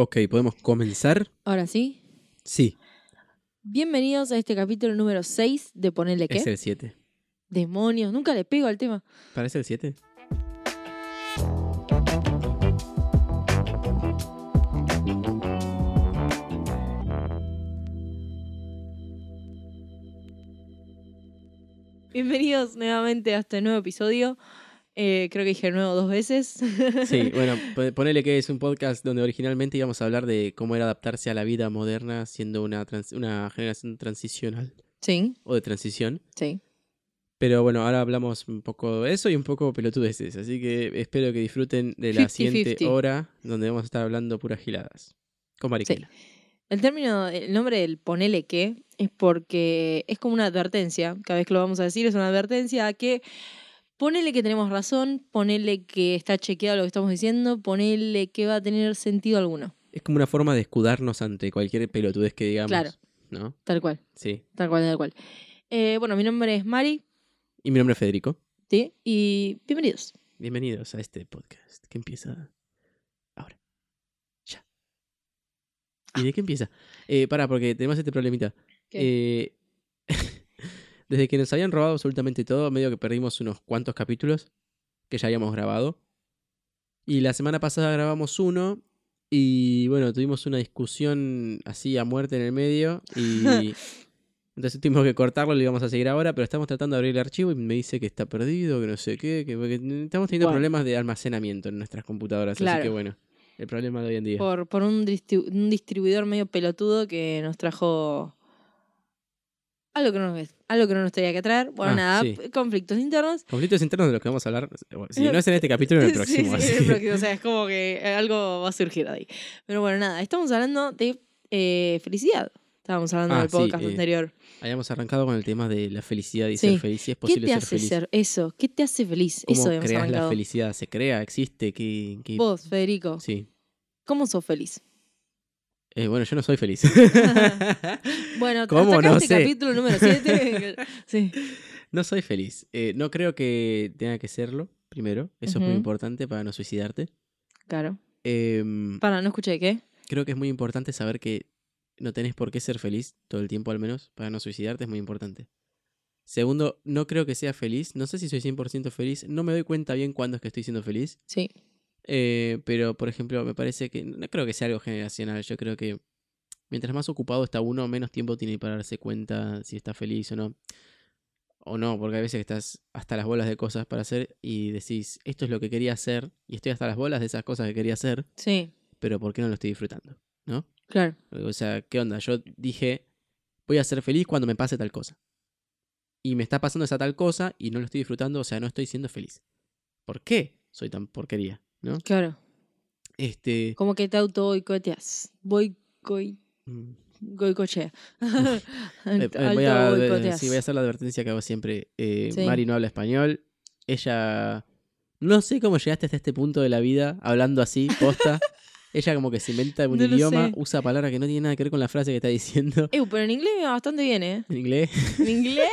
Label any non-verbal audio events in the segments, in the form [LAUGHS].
Ok, ¿podemos comenzar? Ahora sí. Sí, Bienvenidos a este capítulo número 6 de Ponerle qué. es el 7. Demonios, nunca le pego al tema. ¿Parece el 7? Bienvenidos nuevamente a este nuevo episodio. Eh, creo que dije nuevo dos veces. Sí, [LAUGHS] bueno, po- ponele que es un podcast donde originalmente íbamos a hablar de cómo era adaptarse a la vida moderna siendo una, trans- una generación transicional sí, o de transición. sí. Pero bueno, ahora hablamos un poco de eso y un poco pelotudeces, así que espero que disfruten de la 50-50. siguiente hora donde vamos a estar hablando puras giladas. Con Mariquela. El término, el nombre del ponele qué es porque es como una advertencia. Cada vez que lo vamos a decir es una advertencia a que ponele que tenemos razón, ponele que está chequeado lo que estamos diciendo, ponele que va a tener sentido alguno. Es como una forma de escudarnos ante cualquier pelotudez que digamos. Claro. ¿No? Tal cual, Sí. tal cual, tal cual. Eh, bueno, mi nombre es Mari, Y mi nombre es Federico. ¿sí? Y bienvenidos. Bienvenidos a este podcast que empieza ahora. Ya. ¿Y de qué empieza? Eh, pará, porque tenemos este problemita. Eh, desde que nos habían robado absolutamente todo, medio que perdimos unos cuantos capítulos que ya habíamos grabado. Y la semana pasada grabamos uno y bueno, tuvimos una discusión así a muerte en el medio y [LAUGHS] entonces tuvimos que cortarlo, lo íbamos a seguir ahora, pero estamos tratando de abrir el archivo y me dice que está perdido, que no sé qué, que, que estamos teniendo Bueno. problemas de almacenamiento en nuestras computadoras, así Claro. que bueno, el problema de hoy en día. por, por un, distribu- un distribuidor medio pelotudo que nos trajo algo que no, nos- algo que no nos tenía que traer. Bueno, Ah, nada, sí. conflictos internos. Conflictos internos de los que vamos a hablar, bueno, si [LAUGHS] no es en este capítulo, en el próximo. Sí, sí, en el próximo. O sea, es como que algo va a surgir de ahí. Pero bueno, nada, estamos hablando de eh, felicidad. Estábamos hablando Ah, del podcast eh, anterior. Habíamos arrancado con el tema de la felicidad y ser feliz, si es ¿Qué posible te ser hace feliz. ser eso? ¿Qué te hace feliz? ¿Cómo Eso creas la felicidad? ¿Se crea? ¿Existe? ¿Qué, qué- Vos, Federico, Sí. ¿cómo sos feliz? Eh, bueno, yo no soy feliz. [LAUGHS] Bueno, ¿Cómo? No sé. capítulo número 7. [LAUGHS] sí. no soy feliz. Eh, no creo que tenga que serlo, primero. Eso es muy importante para no suicidarte. Claro. Em, Para, no escuché qué. creo que es muy importante saber que no tenés por qué ser feliz todo el tiempo al menos para no suicidarte, es muy importante. Segundo, no creo que sea feliz. No sé si soy 100% feliz. No me doy cuenta bien cuándo es que estoy siendo feliz. Sí. Eh, pero, por ejemplo, me parece que no creo que sea algo generacional. Yo creo que mientras más ocupado está uno, menos tiempo tiene para darse cuenta si está feliz o no. O no, porque hay veces que estás hasta las bolas de cosas para hacer y decís, esto es lo que quería hacer y estoy hasta las bolas de esas cosas que quería hacer, Sí, pero ¿por qué no lo estoy disfrutando? ¿No? claro. O sea, ¿qué onda? Yo dije, voy a ser feliz cuando me pase tal cosa. Y me está pasando esa tal cosa y no lo estoy disfrutando, o sea, no estoy siendo feliz. ¿Por qué soy tan porquería? ¿No? Claro. Este. Como que te auto boicoteas. Mm, [LAUGHS] voy, a, sí, voy a hacer la advertencia que hago siempre. Eh, Sí. Mari no habla español. Ella. No sé cómo llegaste hasta este punto de la vida hablando así, posta. [LAUGHS] Ella como que se inventa un No idioma, usa palabras que no tienen nada que ver con la frase que está diciendo [LAUGHS] Eh, pero en inglés me va bastante bien, ¿eh? en inglés. En [LAUGHS] inglés.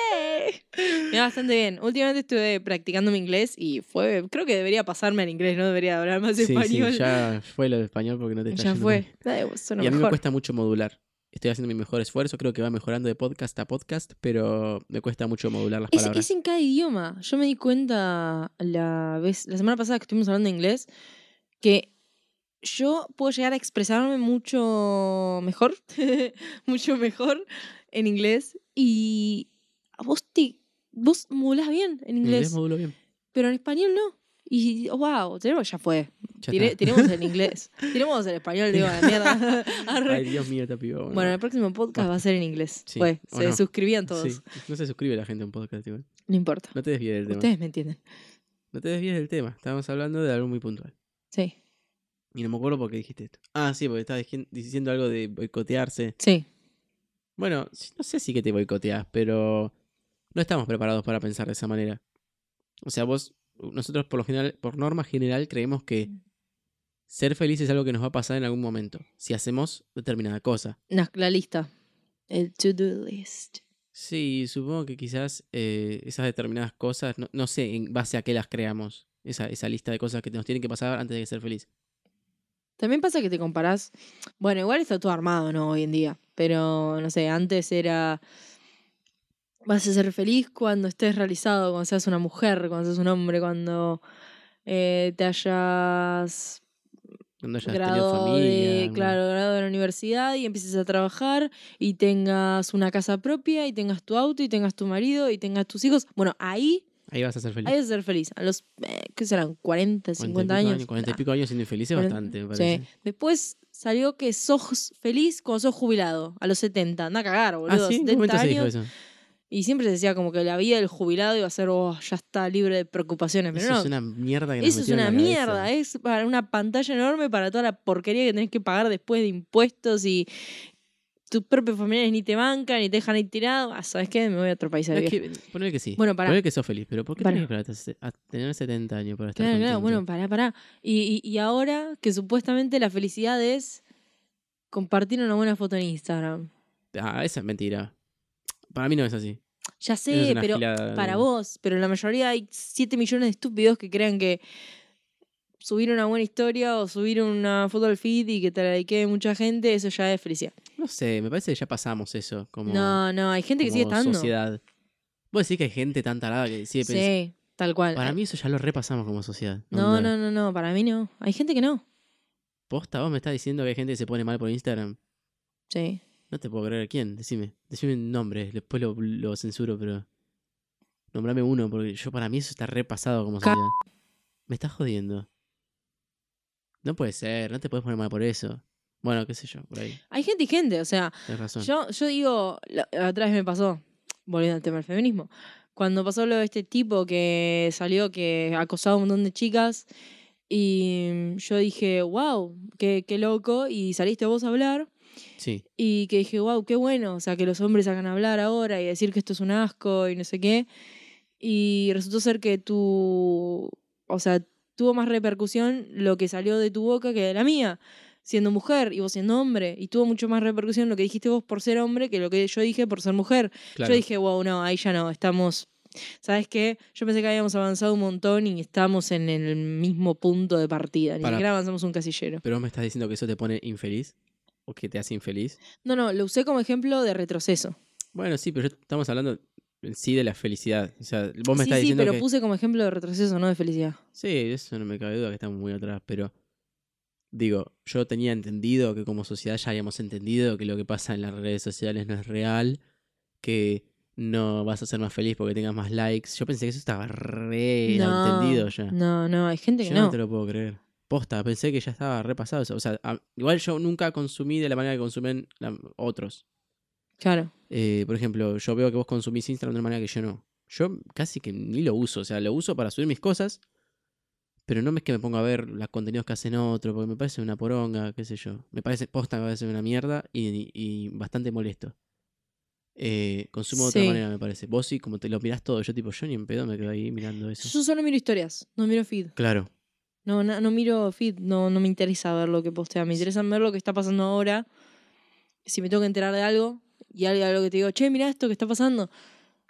Me va bastante bien. Últimamente estuve practicando mi inglés y fue. Creo que debería pasarme al inglés, no debería hablar más Sí, sí, español. ya fue lo de español porque no te está Ya yendo fue. Y a mí me mejor. cuesta mucho modular. Estoy haciendo mi mejor esfuerzo, creo que va mejorando de podcast a podcast, pero me cuesta mucho modular las Es, palabras. es en cada idioma. Yo me di cuenta la vez, la semana pasada que estuvimos hablando de inglés, que yo puedo llegar a expresarme mucho mejor, [LAUGHS] mucho mejor en inglés. Y vos te, vos modulás bien en En inglés, inglés modulo bien. pero en español no. Y wow, tenemos, ya fue. Ya Tire- tiremos el [LAUGHS] inglés. Tiremos el español, digo, la mierda. [LAUGHS] Ay, Dios mío, te pido. Bueno, el próximo podcast va a ser en inglés. Sí, Fue, se no. suscribían todos. Sí, no se suscribe la gente a un podcast igual. No importa. No te desvíes del tema. Ustedes me entienden. No te desvíes del tema. Estábamos hablando de algo muy puntual. Sí. Y no me acuerdo por qué dijiste esto. Ah, sí, porque estabas diciendo algo de boicotearse. Sí. Bueno, no sé si que te boicoteas, pero no estamos preparados para pensar de esa manera. O sea, vos, nosotros por lo general, por norma general, creemos que ser feliz es algo que nos va a pasar en algún momento, si hacemos determinada cosa. No, la lista. El to-do list. Sí, supongo que quizás eh, esas determinadas cosas, no, no sé en base a qué las creamos, esa, esa lista de cosas que nos tienen que pasar antes de ser feliz. También pasa que te comparás. Bueno, igual está todo armado, ¿no? Hoy en día. Pero, no sé, antes era. Vas a ser feliz cuando estés realizado, cuando seas una mujer, cuando seas un hombre, cuando eh, te hayas Cuando hayas tenido familia. de, claro, grado de la universidad y empieces a trabajar y tengas una casa propia y tengas tu auto y tengas tu marido y tengas tus hijos. Bueno, ahí, Ahí vas a ser feliz. ahí vas a ser feliz. A los, eh, ¿qué serán? 40, 40 y 50 pico años. 40 y pico años siendo infeliz es bastante, me Sí. parece. Después salió que sos feliz cuando sos jubilado, a los 70. Anda a cagar, boludo. Ah, sí, en un 70 momento se dijo años. eso. Y siempre se decía como que la vida del jubilado iba a ser, oh, ya está libre de preocupaciones. Pero Eso no, es una mierda que nos eso es una mierda, es para una pantalla enorme para toda la porquería que tenés que pagar después de impuestos y tus propios familiares ni te bancan ni te dejan ahí tirado. Ah, ¿sabes qué? Me voy a otro país a es que, ponele que sí. Bueno, pará. Ponele que sos feliz, pero ¿por qué tenés que tener 70 años para estar Claro, claro, bueno, pará, pará. Y, y, y ahora que supuestamente la felicidad es compartir una buena foto en Instagram. Ah, esa es mentira. Para mí no es así. Ya sé, pero gilada para vos, pero la mayoría hay 7 millones de estúpidos que crean que subir una buena historia o subir una foto al feed y que te la quede mucha gente, eso ya es felicidad. No sé, me parece que ya pasamos eso como, No, no, hay gente que sigue estando. sociedad. Vos decís que hay gente tan tarada que sigue pensando. Sí, tal cual. Para mí eso ya lo repasamos como sociedad. no, no, no, no, para mí no. Hay gente que no. Posta, vos me estás diciendo que hay gente que se pone mal por Instagram. Sí. No te puedo creer. ¿Quién? Decime. Decime un nombre. Después lo, lo censuro, pero. Nombrame uno, porque yo para mí eso está repasado como sociedad. Me estás jodiendo. No puede ser, no te puedes poner mal por eso. Bueno, qué sé yo, por ahí. Hay gente y gente, o sea, Tienes razón. yo, yo digo, vez me pasó, volviendo al tema del feminismo, cuando pasó lo de este tipo que salió que acosaba a un montón de chicas y yo dije, wow, qué, qué loco, y saliste vos a hablar Sí. y que dije, wow, qué bueno, o sea, que los hombres hagan hablar ahora y decir que esto es un asco y no sé qué. Y resultó ser que tú, o sea, tuvo más repercusión lo que salió de tu boca que de la mía, siendo mujer y vos siendo hombre. Y tuvo mucho más repercusión lo que dijiste vos por ser hombre que lo que yo dije por ser mujer. Claro. Yo dije, wow, no, ahí ya no, estamos... ¿Sabes qué? Yo pensé que habíamos avanzado un montón y estamos en el mismo punto de partida. Ni Para- siquiera avanzamos un casillero. Pero vos me estás diciendo que eso te pone infeliz. O que te hace infeliz. No, no, lo usé como ejemplo de retroceso. Bueno, sí, pero estamos hablando sí de la felicidad. O sea, vos me sí, estás sí, diciendo pero que. puse como ejemplo de retroceso, no de felicidad. Sí, eso no me cabe duda que estamos muy atrás, pero digo, yo tenía entendido que como sociedad ya habíamos entendido que lo que pasa en las redes sociales no es real, que no vas a ser más feliz porque tengas más likes. Yo pensé que eso estaba re no, entendido ya. No, no, hay gente que yo no. no te lo puedo creer. Posta, pensé que ya estaba repasado eso. O sea, igual yo nunca consumí de la manera que consumen otros. Claro. Eh, por ejemplo, yo veo que vos consumís Instagram de una manera que yo no. Yo casi que ni lo uso. O sea, lo uso para subir mis cosas. Pero no es que me ponga a ver los contenidos que hacen otros. Porque me parece una poronga, qué sé yo. Me parece posta, me parece una mierda y, y bastante molesto. Eh, consumo de otra manera, me parece. Vos sí, como te lo mirás todo. Yo, tipo, yo ni en pedo me quedo ahí mirando eso. Yo solo miro historias, no miro feed. Claro. No, no, no miro feed, no, no me interesa ver lo que postea. Me interesa ver lo que está pasando ahora. Si me tengo que enterar de algo y hay algo que te digo, che, mira esto que está pasando.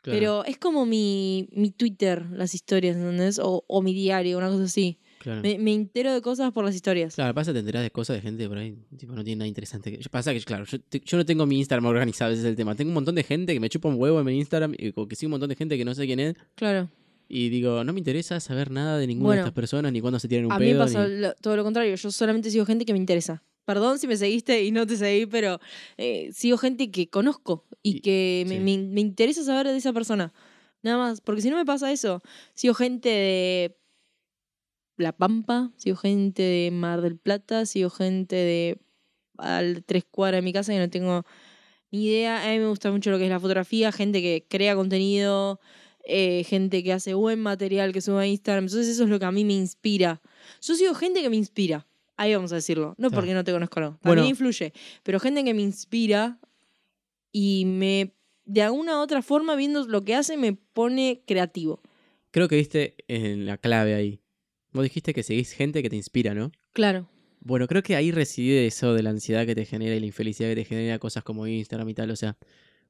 claro, Pero es como mi, mi Twitter, las historias, ¿entendés? O, o mi diario, una cosa así. claro. Me, me entero de cosas por las historias. Claro, pasa, te enterás de cosas de gente por ahí, tipo, no tiene nada interesante. que- Pasa que, claro, yo, te- yo no tengo mi Instagram organizado, ese es el tema. Tengo un montón de gente que me chupa un huevo en mi Instagram como que sigo un montón de gente que no sé quién es. Claro. Y digo, no me interesa saber nada de ninguna Bueno, de estas personas, ni cuándo se tiran un A mí me pedo. pasa ni- lo- todo lo contrario. Yo solamente sigo gente que me interesa. Perdón si me seguiste y no te seguí, pero eh, sigo gente que conozco y, Y- que me, sí. me- me interesa saber de esa persona. Nada más. Porque si no me pasa eso, sigo gente de La Pampa, sigo gente de Mar del Plata, sigo gente de al tres cuadras de mi casa y no tengo ni idea. A mí me gusta mucho lo que es la fotografía, gente que crea contenido, eh, gente que hace buen material que sube a Instagram. Entonces eso es lo que a mí me inspira. Yo sigo gente que me inspira. Ahí vamos a decirlo. No Claro. porque no te conozco, no. Bueno. También influye. Pero gente que me inspira y me, de alguna u otra forma, viendo lo que hace, me pone creativo. Creo que viste en la clave ahí. Vos dijiste que seguís gente que te inspira, ¿no? Claro. Bueno, creo que ahí reside eso de la ansiedad que te genera y la infelicidad que te genera cosas como Instagram y tal. O sea,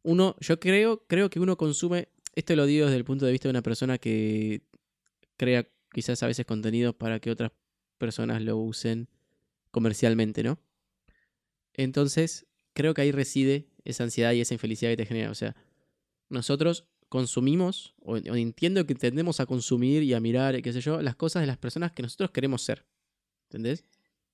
uno, yo creo, creo que uno consume, esto lo digo desde el punto de vista de una persona que crea quizás a veces contenidos para que otras personas lo usen comercialmente, ¿no? Entonces, creo que ahí reside esa ansiedad y esa infelicidad que te genera. O sea, nosotros consumimos, o, entiendo que tendemos a consumir y a mirar, qué sé yo, las cosas de las personas que nosotros queremos ser. ¿Entendés?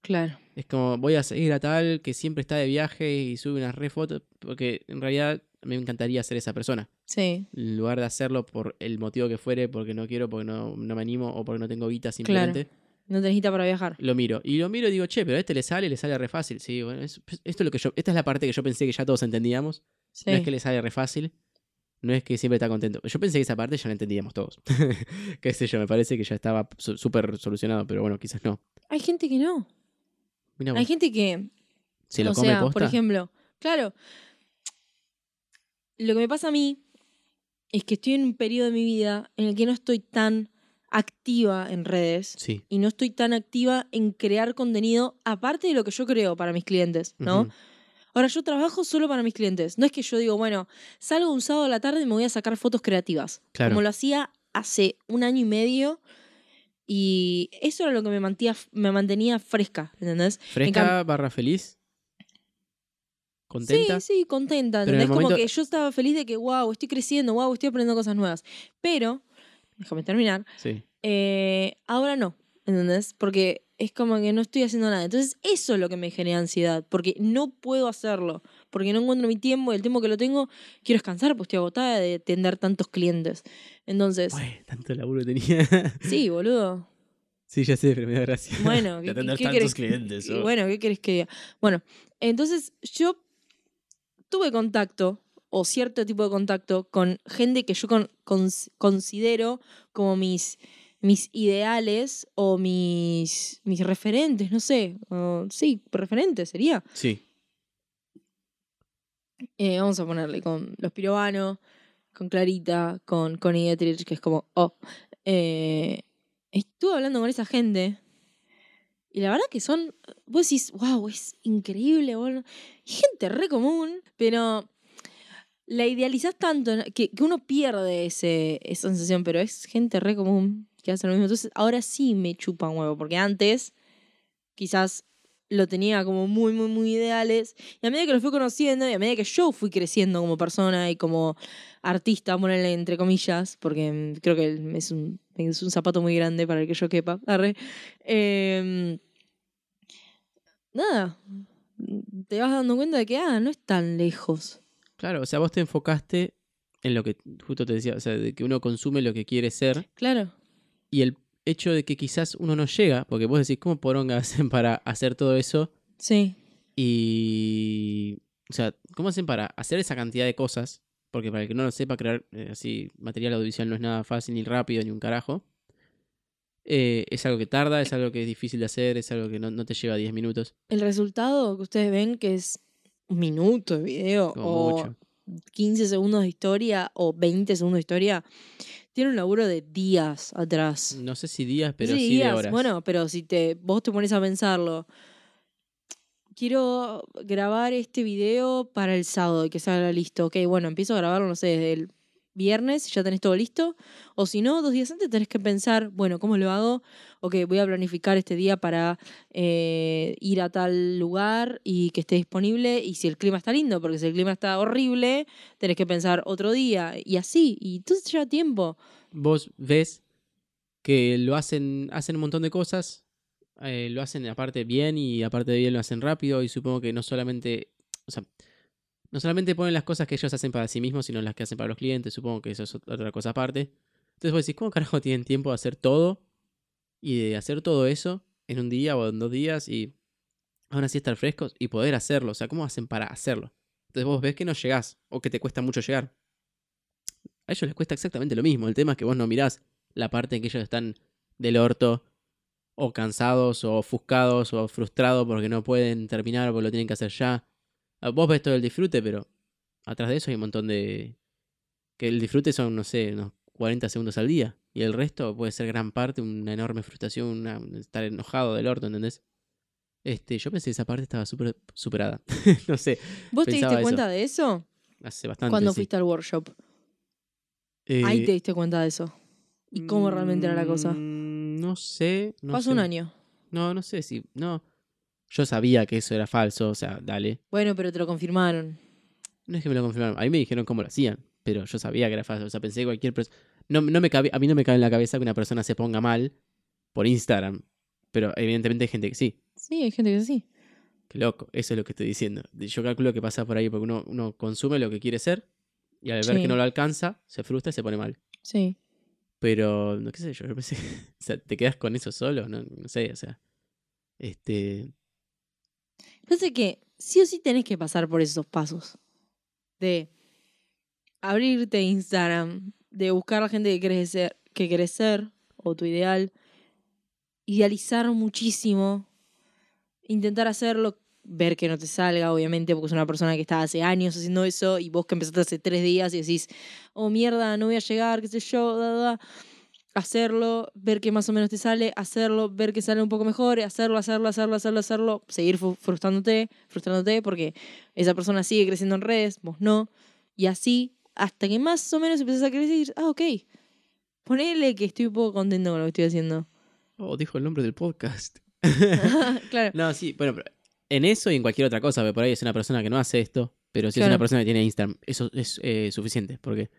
Claro. Es como, voy a seguir a tal que siempre está de viaje y sube unas re fotos, porque en realidad a mí me encantaría ser esa persona. Sí. En lugar de hacerlo por el motivo que fuere, porque no quiero, porque no, no me animo o porque no tengo guita simplemente, No tenés guita para viajar. lo miro. Y lo miro y digo, che, pero a este le sale, le sale re fácil. Sí, bueno, es- esto es lo que yo, esta es la parte que yo pensé que ya todos entendíamos. Sí. No es que le sale re fácil. No es que siempre está contento. Yo pensé que esa parte ya la entendíamos todos. [LAUGHS] Qué sé yo, me parece que ya estaba súper solucionado, pero bueno, quizás no. Hay gente que no. Hay gente que ¿se lo o come sea, posta? por ejemplo, claro, lo que me pasa a mí es que estoy en un periodo de mi vida en el que no estoy tan activa en redes Sí. y no estoy tan activa en crear contenido aparte de lo que yo creo para mis clientes, ¿no? Ahora yo trabajo solo para mis clientes. No es que yo digo, bueno, salgo un sábado a la tarde y me voy a sacar fotos creativas. Claro. Como lo hacía hace un año y medio. Y eso era lo que me mantenía, me mantenía fresca, ¿entendés? ¿Fresca barra feliz? ¿Contenta? Sí, sí, contenta. ¿Entendés? Como que yo estaba feliz de que, wow, estoy creciendo, wow, estoy aprendiendo cosas nuevas. Pero, déjame terminar, Sí. eh, ahora no, ¿entendés? Porque es como que no estoy haciendo nada. Entonces, eso es lo que me genera ansiedad, porque no puedo hacerlo, porque no encuentro mi tiempo y el tiempo que lo tengo, quiero descansar, pues estoy agotada de atender tantos clientes. Entonces, Ué, tanto laburo tenía. [LAUGHS] sí, boludo. sí, ya sé, pero me da gracia. Bueno, De ¿qué, atender qué tantos querés- clientes. oh. Bueno, ¿qué querés que diga? Bueno, entonces yo tuve contacto, o cierto tipo de contacto, con gente que yo con- cons- considero como mis, mis ideales o mis, mis referentes, no sé. sí, referentes sería. Sí. Eh, vamos a ponerle con los pirobanos, con Clarita, con Connie Dietrich, que es como, oh. Eh, estuve hablando con esa gente y la verdad que son, vos decís, wow, es increíble, boludo. Gente re común, pero la idealizás tanto que, que uno pierde ese, esa sensación, pero es gente re común que hace lo mismo. Entonces ahora sí me chupa un huevo, porque antes quizás lo tenía como muy, muy, muy ideales. Y a medida que lo fui conociendo y a medida que yo fui creciendo como persona y como artista, ponerle entre comillas, porque mm, creo que es un, es un zapato muy grande para el que yo quepa. Arre. Em, nada, te vas dando cuenta de que, ah, no es tan lejos. Claro, o sea, vos te enfocaste en lo que justo te decía, o sea, de que uno consume lo que quiere ser Claro, y el hecho de que quizás uno no llega, porque vos decís, ¿cómo poronga [LAUGHS] hacen para hacer todo eso? sí, Y. O sea, ¿cómo hacen para hacer esa cantidad de cosas? Porque para el que no lo sepa, crear eh, así material audiovisual no es nada fácil, ni rápido, ni un carajo. Eh, es algo que tarda, es algo que es difícil de hacer, es algo que no, no te lleva 10 minutos, el resultado que ustedes ven que es un minuto de video como o mucho. 15 segundos de historia o 20 segundos de historia, tiene un laburo de días atrás. No sé si días, pero Sí, sí, de horas. Bueno, pero si te vos te pones a pensarlo, quiero grabar este video para el sábado y que salga listo. Ok, bueno, empiezo a grabarlo, no sé, desde el viernes, ya tenés todo listo. O si no, dos días antes tenés que pensar, bueno, ¿cómo lo hago? Ok, voy a planificar este día para eh, ir a tal lugar y que esté disponible. Y si el clima está lindo, porque si el clima está horrible, tenés que pensar otro día. Y así, y entonces lleva tiempo. Vos ves que lo hacen, hacen un montón de cosas, eh, lo hacen aparte bien y aparte de bien lo hacen rápido y supongo que no solamente, no solamente ponen las cosas que ellos hacen para sí mismos, sino las que hacen para los clientes, supongo que eso es otra cosa aparte. Entonces vos decís, ¿cómo carajo [LAUGHS] tienen tiempo de hacer todo? Y de hacer todo eso en un día o en dos días y aún así estar frescos y poder hacerlo. O sea, ¿cómo hacen para hacerlo? Entonces vos ves que no llegás o que te cuesta mucho llegar. A ellos les cuesta exactamente lo mismo. El tema es que vos no mirás la parte en que ellos están del orto o cansados o ofuscados o frustrados porque no pueden terminar o porque lo tienen que hacer ya. Ah, Vos ves todo el disfrute, pero atrás de eso hay un montón de... que el disfrute son, no sé, unos 40 segundos al día. Y el resto puede ser gran parte una enorme frustración, una- estar enojado del orto, ¿entendés? Este, yo pensé que esa parte estaba súper superada. [LAUGHS] no sé, ¿Vos te diste eso. cuenta de eso? hace bastante. Cuando sí. fuiste al workshop. Eh, Ahí te diste cuenta de eso. ¿Y cómo realmente era la cosa? mm, No sé. No Pasó un año. No, no sé si. No. Yo sabía que eso era falso, o sea, dale. Bueno, pero te lo confirmaron. No es que me lo confirmaron, a mí me dijeron cómo lo hacían, pero yo sabía que era falso. O sea, pensé que cualquier persona. No, no me cabe, a mí no me cabe en la cabeza que una persona se ponga mal por Instagram. Pero evidentemente hay gente que sí. Sí, hay gente que sí. Qué loco, eso es lo que estoy diciendo. Yo calculo que pasa por ahí porque uno, uno consume lo que quiere ser y al ver Sí. que no lo alcanza, se frustra y se pone mal. Sí. Pero, no qué sé yo, yo pensé, [LAUGHS] o sea, te quedas con eso solo, no, no sé, o sea, este, Parece que sí o sí tenés que pasar por esos pasos. De abrirte Instagram, de buscar a la gente que querés ser, que querés ser, o tu ideal, idealizar muchísimo, intentar hacerlo, ver que no te salga, obviamente, porque es una persona que está hace años haciendo eso, y vos que empezaste hace tres días y decís, oh mierda, no voy a llegar, qué sé yo, da, da. Hacerlo, ver que más o menos te sale, hacerlo, ver que sale un poco mejor, hacerlo, hacerlo, hacerlo, hacerlo, hacerlo, seguir frustrándote, frustrándote porque esa persona sigue creciendo en redes, vos no, y así hasta que más o menos empezás a crecer ah, ok, ponele que estoy un poco contento con lo que estoy haciendo. oh, dijo el nombre del podcast. [LAUGHS] claro, No, sí, bueno, pero en eso y en cualquier otra cosa, porque por ahí es una persona que no hace esto, pero si es una persona que tiene Instagram, eso es eh, suficiente, porque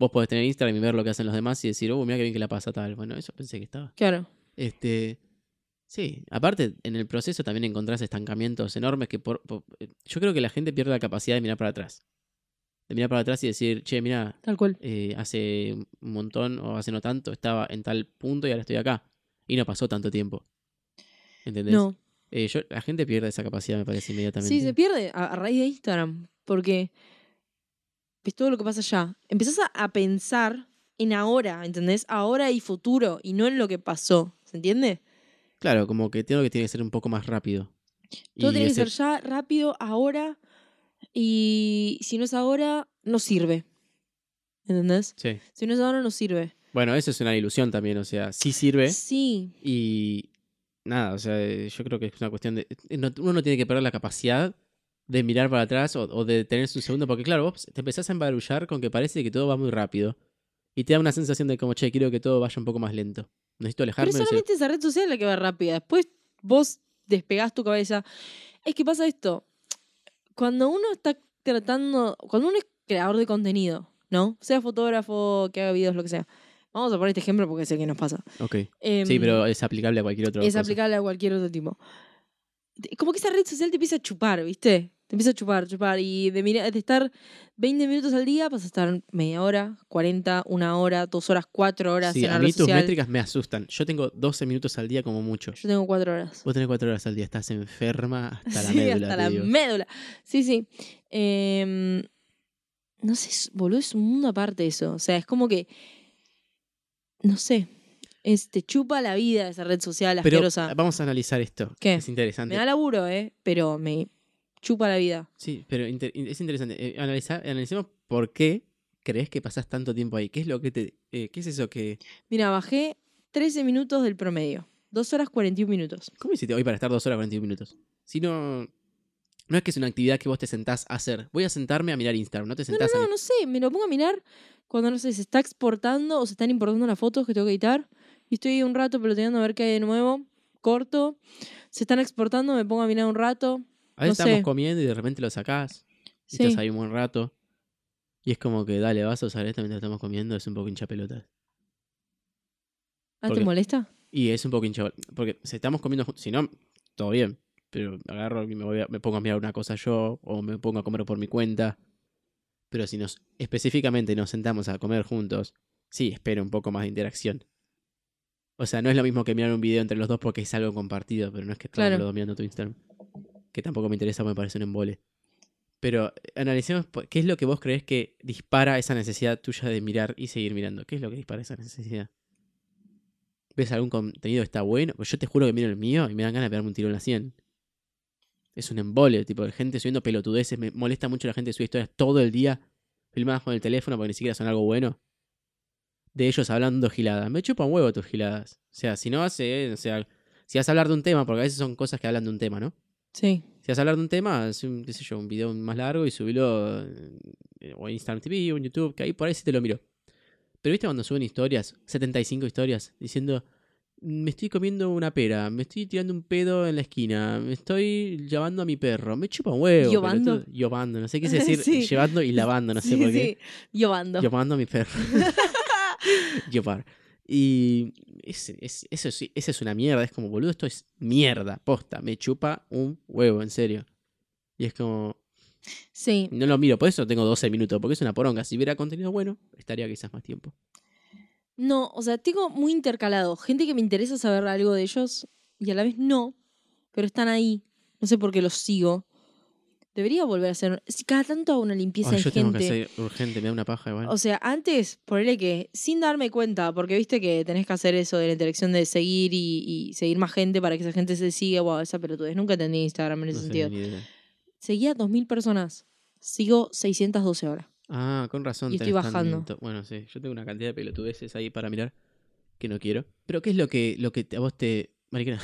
vos podés tener Instagram y ver lo que hacen los demás y decir, oh, mira qué bien que la pasa tal. Bueno, eso pensé que estaba. claro, Este, sí, aparte en el proceso también encontrás estancamientos enormes que por, por- eh, yo creo que la gente pierde la capacidad de mirar para atrás. De mirar para atrás y decir, che, mira, tal cual. eh, hace un montón o hace no tanto estaba en tal punto y ahora estoy acá. Y no pasó tanto tiempo. ¿Entendés? No, Eh, yo- la gente pierde esa capacidad, me parece, inmediatamente. sí, se pierde a, a raíz de Instagram, porque ves todo lo que pasa allá. Empezás a, a pensar en ahora, ¿entendés? Ahora y futuro, y no en lo que pasó, ¿se entiende? Claro, como que tengo que tiene que ser un poco más rápido. Todo Y tiene que ser ya, rápido, ahora, y si no es ahora, no sirve. ¿Entendés? Sí. Si no es ahora, no sirve. Bueno, eso es una ilusión también, o sea, sí sirve. Sí, Y nada, o sea, eh, yo creo que es una cuestión de... eh, no- uno no tiene que perder la capacidad de mirar para atrás o, o de detenerse un segundo, porque claro, vos te empezás a embarullar con que parece que todo va muy rápido. Y te da una sensación de como, che, quiero que todo vaya un poco más lento. Necesito pero alejarme. es ese- solamente esa red social la que va rápida. Después vos despegás tu cabeza. Es que pasa esto. Cuando uno está tratando, cuando uno es creador de contenido, ¿no? Sea fotógrafo, que haga videos, lo que sea. Vamos a poner este ejemplo porque es el que nos pasa. Ok. Sí, Em, pero es aplicable a cualquier otro. es cosa. aplicable a cualquier otro tipo. Como que esa red social te empieza a chupar, ¿viste? Te empieza a chupar, chupar. Y de, estar 20 minutos al día, vas a estar media hora, 40, una hora, dos horas, cuatro horas Sí, en a mí tus social. métricas me asustan. Yo tengo 12 minutos al día como mucho. Yo tengo cuatro horas. Vos tenés 4 horas al día, estás enferma hasta la [LAUGHS] Sí, médula. hasta la digo. médula. Sí, sí. Em, no sé, boludo, es un mundo aparte eso. O sea, es como que. No sé. Es, te chupa la vida esa red social Pero asquerosa. vamos a analizar esto. ¿Qué? Es interesante. Me da laburo, ¿eh? Pero me chupa la vida. Sí, pero inter- es interesante. Eh, analiza- analicemos por qué crees que pasás tanto tiempo ahí. ¿Qué es lo que te. eh, ¿Qué es eso que. Mira, bajé 13 minutos del promedio. 2 horas 41 minutos. ¿Cómo hiciste hoy para estar 2 horas 41 minutos? Si no. No es que es una actividad que vos te sentás a hacer. Voy a sentarme a mirar Instagram. No te No, sentás no, no, mi- no sé. Me lo pongo a mirar cuando, no sé, se está exportando o se están importando las fotos que tengo que editar. Y estoy ahí un rato peloteando a ver qué hay de nuevo. Corto. Se están exportando, me pongo a mirar un rato. A veces no estamos sé. comiendo y de repente lo sacás. Y Sí. estás ahí un buen rato. Y es como que, dale, vas a usar esto mientras estamos comiendo. Es un poco hincha pelotas. ¿Ah, ¿Por te molesta? Y es un poco hincha. Porque si estamos comiendo juntos. Si no, todo bien. Pero agarro y me, voy a- me pongo a mirar una cosa yo. O me pongo a comer por mi cuenta. Pero si nos específicamente nos sentamos a comer juntos. Sí, espero un poco más de interacción. O sea, no es lo mismo que mirar un video entre los dos porque es algo compartido. Pero no es que estamos Claro. los dos mirando tu Instagram. Que tampoco me interesa, me parece un embole. Pero eh, analicemos qué es lo que vos crees que dispara esa necesidad tuya de mirar y seguir mirando. ¿Qué es lo que dispara esa necesidad? ¿Ves algún contenido que está bueno? Pues yo te juro que miro el mío y me dan ganas de pegarme un tiro en la 100. Es un embole, tipo, de gente subiendo pelotudeces. Me molesta mucho la gente que sube historias todo el día filmadas con el teléfono porque ni siquiera son algo bueno. De ellos hablando giladas. Me chupan huevo tus giladas. O sea, si no hace, o sea, si vas a hablar de un tema, porque a veces son cosas que hablan de un tema, ¿no? Sí. Si vas a hablar de un tema, haz un, qué sé yo, un video más largo y subilo eh, o en Instagram TV o en YouTube, que ahí por ahí sí te lo miro. Pero viste cuando suben historias, 75 historias, diciendo, Me estoy comiendo una pera, me estoy tirando un pedo en la esquina, me estoy llevando a mi perro, me chupa un huevo. ¿Llevando? Llevando, no sé qué [LAUGHS] es decir, Sí. llevando y lavando, no sé Sí, por qué. sí. Llevando. Llevando a mi perro. [LAUGHS] [LAUGHS] Llevar. Y es- eso, sí, eso es una mierda. Es como, boludo, esto es mierda, posta. Me chupa un huevo, en serio. Y es como, Sí. no lo miro, por eso tengo 12 minutos, porque es una poronga. Si hubiera contenido bueno, estaría quizás más tiempo. No, o sea, tengo muy intercalado. Gente que me interesa saber algo de ellos y a la vez no, pero están ahí. No sé por qué los sigo. Debería volver a hacer. Si cada tanto hago una limpieza Ay, de yo tengo gente. que hacer urgente, me da una paja igual. O sea, antes, ponerle que, sin darme cuenta, porque viste que tenés que hacer eso de la interacción de seguir y, y seguir más gente para que esa gente se siga. Wow, esa pelotudez. Nunca entendí Instagram en no ese sé, sentido. ni idea. Seguía 2.000 personas. Sigo 612 ahora. Ah, con razón. Y estoy bajando. tanto- Bueno, sí, yo tengo una cantidad de pelotudeces ahí para mirar que no quiero. Pero ¿qué es lo que, lo que a vos te... Mariquena,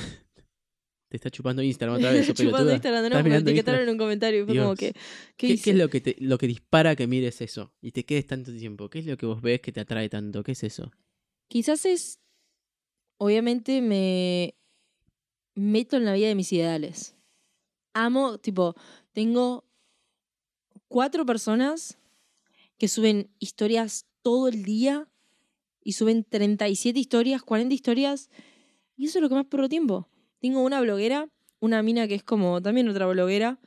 te está chupando Instagram otra vez, [LAUGHS] Chupando? Instagram de ¿Estás nuevo, me etiquetaron Instagram? en un comentario y fue como que. ¿Qué, ¿Qué, qué hice? es lo que, te, lo que dispara que mires eso y te quedes tanto tiempo? ¿Qué es lo que vos ves que te atrae tanto? ¿Qué es eso? Quizás es. Obviamente me meto en la vida de mis ideales. Amo, tipo, tengo cuatro personas que suben historias todo el día y suben 37 historias, 40 historias. Y eso es lo que más perro tiempo. Tengo una bloguera, una mina que es como también otra bloguera,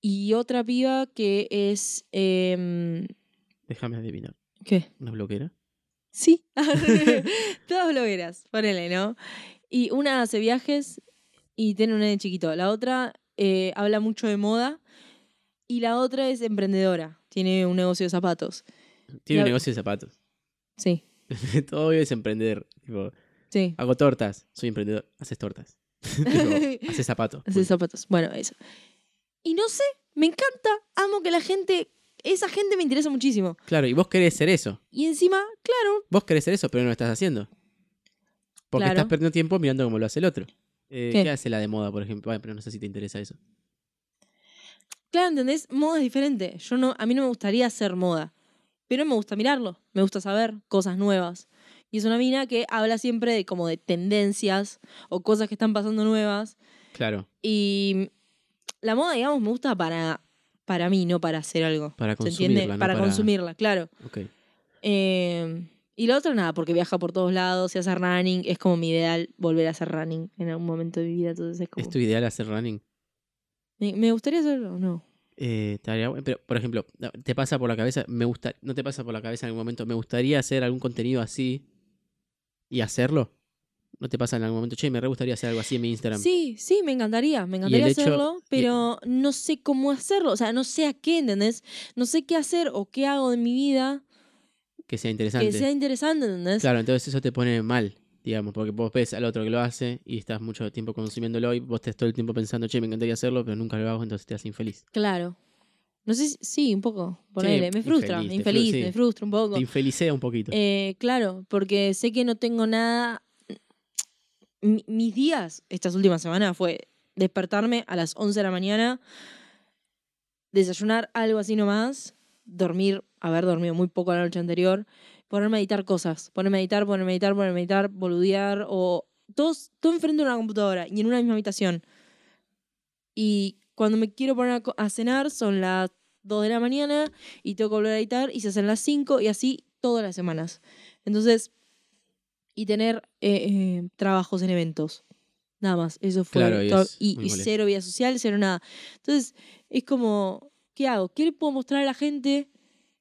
y otra piba que es. em, Déjame adivinar. ¿Qué? ¿Una bloquera? Sí, [LAUGHS] todas blogueras, ponele, ¿no? Y una hace viajes y tiene un nene chiquito. La otra eh, habla mucho de moda y la otra es emprendedora. Tiene un negocio de zapatos. Tiene un negocio de zapatos. Sí, [LAUGHS] Todo es emprender. Tipo, sí. hago tortas, soy emprendedor. Haces tortas. [LAUGHS] [LAUGHS] Haces zapatos. Hace punto. zapatos. Bueno, eso. Y no sé, me encanta. Amo que la gente. Esa gente me interesa muchísimo. Claro, y vos querés ser eso. Y encima, claro, Vos querés ser eso, pero no lo estás haciendo. Porque Claro. estás perdiendo tiempo mirando cómo lo hace el otro. Eh, ¿Qué? ¿Qué? hace la de moda, por ejemplo? Ay, pero no sé si te interesa eso. Claro, ¿entendés? Moda es diferente. Yo no, a mí no me gustaría hacer moda, pero me gusta mirarlo, me gusta saber cosas nuevas. Y es una mina que habla siempre de como de tendencias o cosas que están pasando nuevas. Claro, Y la moda, digamos, me gusta para, para mí, no para hacer algo. para ¿Se entiende? consumirla, no para, consumirla, claro. Ok. Eh, y la otra nada, porque viaja por todos lados, se hace running, es como mi ideal volver a hacer running en algún momento de mi vida. Entonces es como... ¿Es tu ideal hacer running? ¿Me, me gustaría hacerlo o no? Eh. Pero, por ejemplo, ¿te pasa por la cabeza? Me gusta, ¿No te pasa por la cabeza en algún momento? ¿Me gustaría hacer algún contenido así y hacerlo? ¿No te pasa en algún momento? Che, me re gustaría hacer algo así en mi Instagram. Sí, sí, me encantaría, me encantaría hecho- hacerlo, pero no sé cómo hacerlo, o sea, no sé a qué, ¿entendés? No sé qué hacer o qué hago de mi vida Que sea interesante. que sea interesante, ¿entendés? Claro, entonces eso te pone mal, digamos, porque vos ves al otro que lo hace y estás mucho tiempo consumiéndolo y vos estás todo el tiempo pensando, che, me encantaría hacerlo, pero nunca lo hago, entonces te hace infeliz. Claro. No sé si, sí, un poco, ponele, me frustra, infeliz, infeliz, sí. me frustra un poco. Te infelicea un poquito. Eh, claro, porque sé que no tengo nada. Mi- mis días estas últimas semanas fue despertarme a las 11 de la mañana, desayunar algo así nomás, dormir, haber dormido muy poco la noche anterior, ponerme a editar cosas, ponerme a editar, ponerme a editar, ponerme a editar, boludear o todos, todo enfrente de una computadora y en una misma habitación. Y cuando me quiero poner a, a cenar son las 2 de la mañana y tengo que volver a editar y se hacen las 5 y así todas las semanas. Entonces, y tener eh, eh, trabajos en eventos. Nada más, eso fue Claro, y es y, y cero vida social, cero nada. Entonces, es como, ¿qué hago? ¿Qué le puedo mostrar a la gente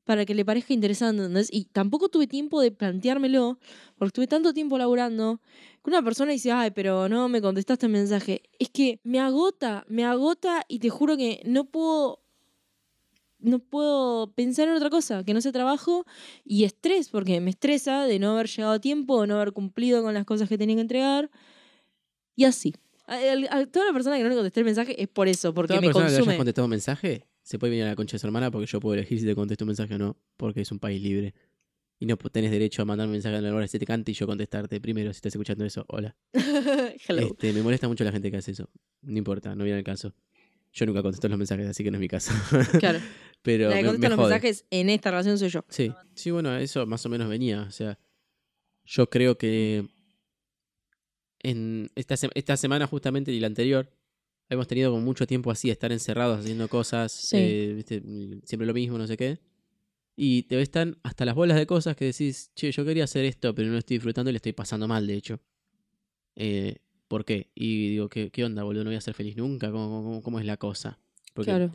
para que le parezca interesante? ¿entendés? Y tampoco tuve tiempo de planteármelo, porque estuve tanto tiempo laburando, que una persona dice, ay, pero no me contestaste el mensaje. Es que me agota, me agota y te juro que no puedo no puedo pensar en otra cosa que no sea trabajo y estrés, porque me estresa de no haber llegado a tiempo, de no haber cumplido con las cosas que tenía que entregar. Y así. A, a- a toda la persona que no le contesté el mensaje es por eso, porque Toda me persona que hayas consume. contestado un mensaje se puede venir a la concha de su hermana porque yo puedo elegir si te contesto un mensaje o no, porque es un país libre. Y no tenés derecho a mandar un mensaje a la hora que se te cante y yo contestarte primero si estás escuchando eso. Hola. [LAUGHS] Hello. Este, me molesta mucho la gente que hace eso. No importa, no viene el caso. Yo nunca contesto los mensajes, así que no es mi caso. [LAUGHS] Claro. Pero la que me, contesta los jode. mensajes en esta relación soy yo. Sí, sí, bueno, eso más o menos venía. O sea, yo creo que en esta, se- esta semana justamente y la anterior, hemos tenido como mucho tiempo así, estar encerrados haciendo cosas, Sí. eh, ¿viste? Mm, siempre lo mismo, no sé qué. Y te están hasta las bolas de cosas que decís, che, yo quería hacer esto, pero no lo estoy disfrutando y le estoy pasando mal, de hecho. Eh, ¿Por qué? Y digo, ¿qué, qué onda, boludo? No voy a ser feliz nunca. ¿Cómo, cómo, cómo es la cosa? Porque, Claro.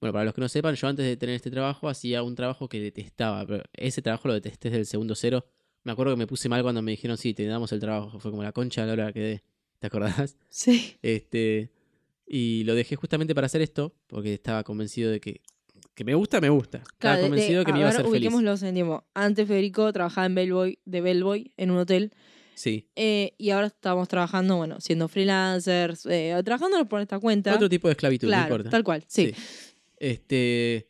bueno, para los que no sepan, yo antes de tener este trabajo hacía un trabajo que detestaba, pero ese trabajo lo detesté desde el segundo cero. Me acuerdo que me puse mal cuando me dijeron, sí, te damos el trabajo. Fue como la concha a la hora que quedé. ¿Te acordás? Sí. Este, y lo dejé justamente para hacer esto, porque estaba convencido de que, que me gusta, me gusta. Estaba Claro, convencido de que me iba a hacer feliz. en tiempo. Antes Federico trabajaba en Bellboy, de Bellboy en un hotel. Sí. eh, y ahora estamos trabajando, bueno, siendo freelancers, eh, trabajando por esta cuenta. Otro tipo de esclavitud, no claro, importa. tal cual, sí. Este,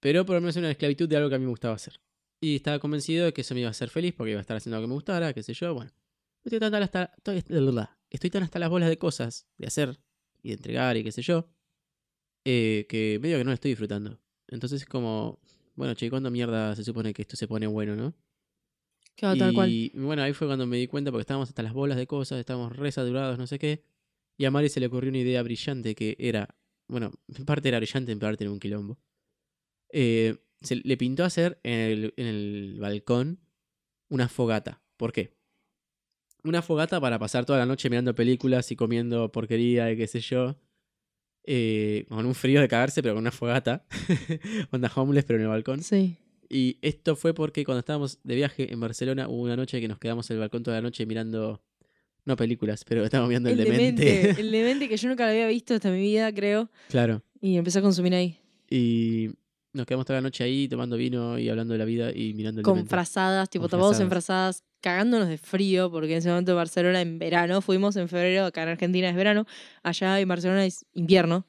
pero por lo menos era una esclavitud de algo que a mí me gustaba hacer. Y estaba convencido de que eso me iba a hacer feliz porque iba a estar haciendo algo que me gustara, qué sé yo, bueno. Estoy tan hasta, estoy, estoy tan hasta las bolas de cosas de hacer y de entregar y qué sé yo, eh, que medio que no lo estoy disfrutando. Entonces es como, bueno, che, ¿cuándo mierda se supone que esto se pone bueno, no? Claro, tal cual. Y bueno, ahí fue cuando me di cuenta porque estábamos hasta las bolas de cosas, estábamos re saturados, no sé qué. Y a Mari se le ocurrió una idea brillante que era, bueno, en parte era brillante, en parte era un quilombo. Eh, se le pintó hacer en el, en el balcón una fogata. ¿Por qué? Una fogata para pasar toda la noche mirando películas y comiendo porquería y qué sé yo. Eh, con un frío de cagarse, pero con una fogata. [LAUGHS] Onda homeless, pero en el balcón. Sí. Y esto fue porque cuando estábamos de viaje en Barcelona hubo una noche que nos quedamos en el balcón toda la noche mirando, no películas, pero estábamos viendo el, El demente. demente. [LAUGHS] El demente que yo nunca lo había visto hasta mi vida, creo. claro. Y empecé a consumir ahí. Y nos quedamos toda la noche ahí tomando vino y hablando de la vida y mirando el Con demente. frazadas, tipo Con tapados en frazadas. cagándonos de frío, porque en ese momento en Barcelona en verano, fuimos en febrero, acá en Argentina es verano, allá en Barcelona es invierno.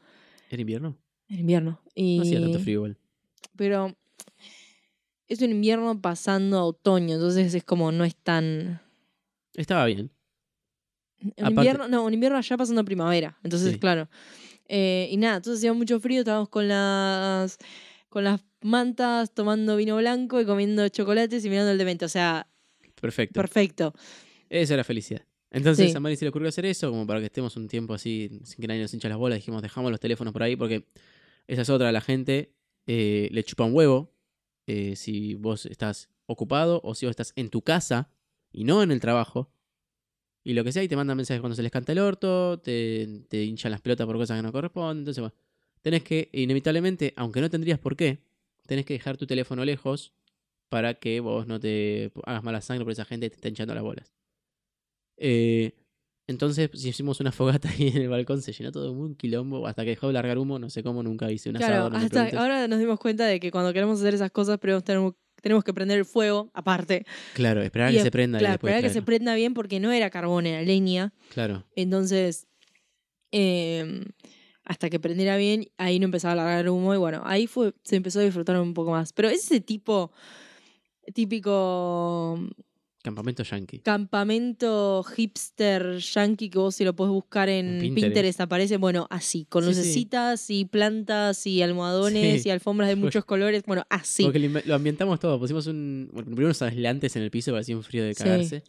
¿Era invierno? En invierno. Y... No hacía tanto frío igual. Pero es un invierno pasando a otoño, entonces es como no es tan. Estaba bien. Un Aparte- invierno, no, un invierno allá pasando a primavera. Entonces, Sí. claro. Eh, y nada, entonces hacía mucho frío, estábamos con las con las mantas, tomando vino blanco y comiendo chocolates y mirando el demente. O sea, Perfecto. perfecto. Esa era felicidad. Entonces Sí. a Mari se le ocurrió hacer eso, como para que estemos un tiempo así, sin que nadie nos hincha las bolas. Dijimos, dejamos los teléfonos por ahí, porque esa es otra. La gente eh, le chupa un huevo eh, si vos estás ocupado o si vos estás en tu casa y no en el trabajo. Y lo que sea, y te mandan mensajes cuando se les canta el orto, te, te hinchan las pelotas por cosas que no corresponden. Entonces, bueno, tenés que, inevitablemente, aunque no tendrías por qué, tenés que dejar tu teléfono lejos para que vos no te hagas mala sangre por esa gente que te está hinchando las bolas. Eh, entonces pues, hicimos una fogata [LAUGHS] ahí en el balcón, se llenó todo un quilombo, hasta que dejó de largar humo, no sé cómo, nunca hice un Claro, no hasta ahora nos dimos cuenta de que cuando queremos hacer esas cosas, tenemos, tenemos que prender el fuego, aparte. Claro, esperar a Y que es- se prenda y Claro, después esperar que se prenda bien porque no era carbón, era leña. Claro, Entonces, eh, hasta que prendiera bien, ahí no empezaba a largar humo y bueno, ahí fue, se empezó a disfrutar un poco más. Pero es ese tipo, típico campamento yankee. campamento hipster yankee que vos si lo podés buscar en Pinterest, Pinterest. aparece, bueno, así, con Sí, sí. lucecitas y plantas y almohadones Sí. y alfombras de Porque- muchos colores, bueno, así. Porque lo ambientamos todo. Pusimos un. Bueno, primero unos aislantes en el piso para hacía un frío de Sí. cagarse.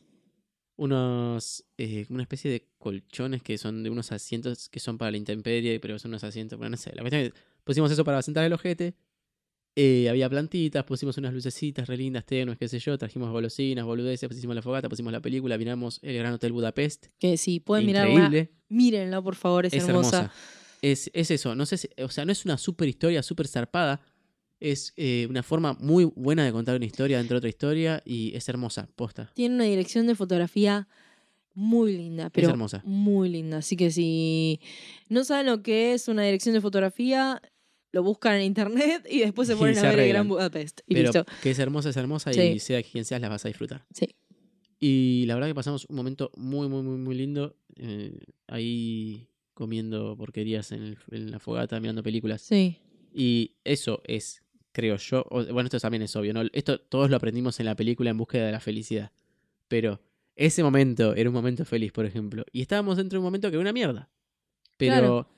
Unos. eh, una especie de colchones que son de unos asientos que son para la intemperie, pero son unos asientos. Bueno, no sé. La cuestión es que pusimos eso para sentar el ojete. Eh, había plantitas, pusimos unas lucecitas re lindas, tenues, qué sé yo. Trajimos golosinas, boludeces, pusimos la fogata, pusimos la película, miramos el Gran Hotel Budapest. Que si pueden mirarla, mírenla por favor, es, Es hermosa. hermosa. Es, es eso, no sé si- o sea, no es una super historia, súper zarpada. Es eh, una forma muy buena de contar una historia dentro de otra historia y es hermosa, posta. Tiene una dirección de fotografía muy linda, pero hermosa. muy linda. Así que si no saben lo que es una dirección de fotografía, lo buscan en internet y después se [LAUGHS] ponen se a ver el. Gran Budapest. Y Pero listo. que es hermosa, es hermosa Sí. y sea quien seas, la vas a disfrutar. Sí. Y la verdad que pasamos un momento muy, muy, muy, muy lindo. eh, ahí comiendo porquerías en, el- en la fogata, mirando películas. Sí. Y eso es, creo yo, bueno, esto también es obvio, ¿no? Esto todos lo aprendimos en la película en búsqueda de la felicidad. Pero ese momento era un momento feliz, por ejemplo. Y estábamos dentro de un momento que era una mierda. Pero Claro.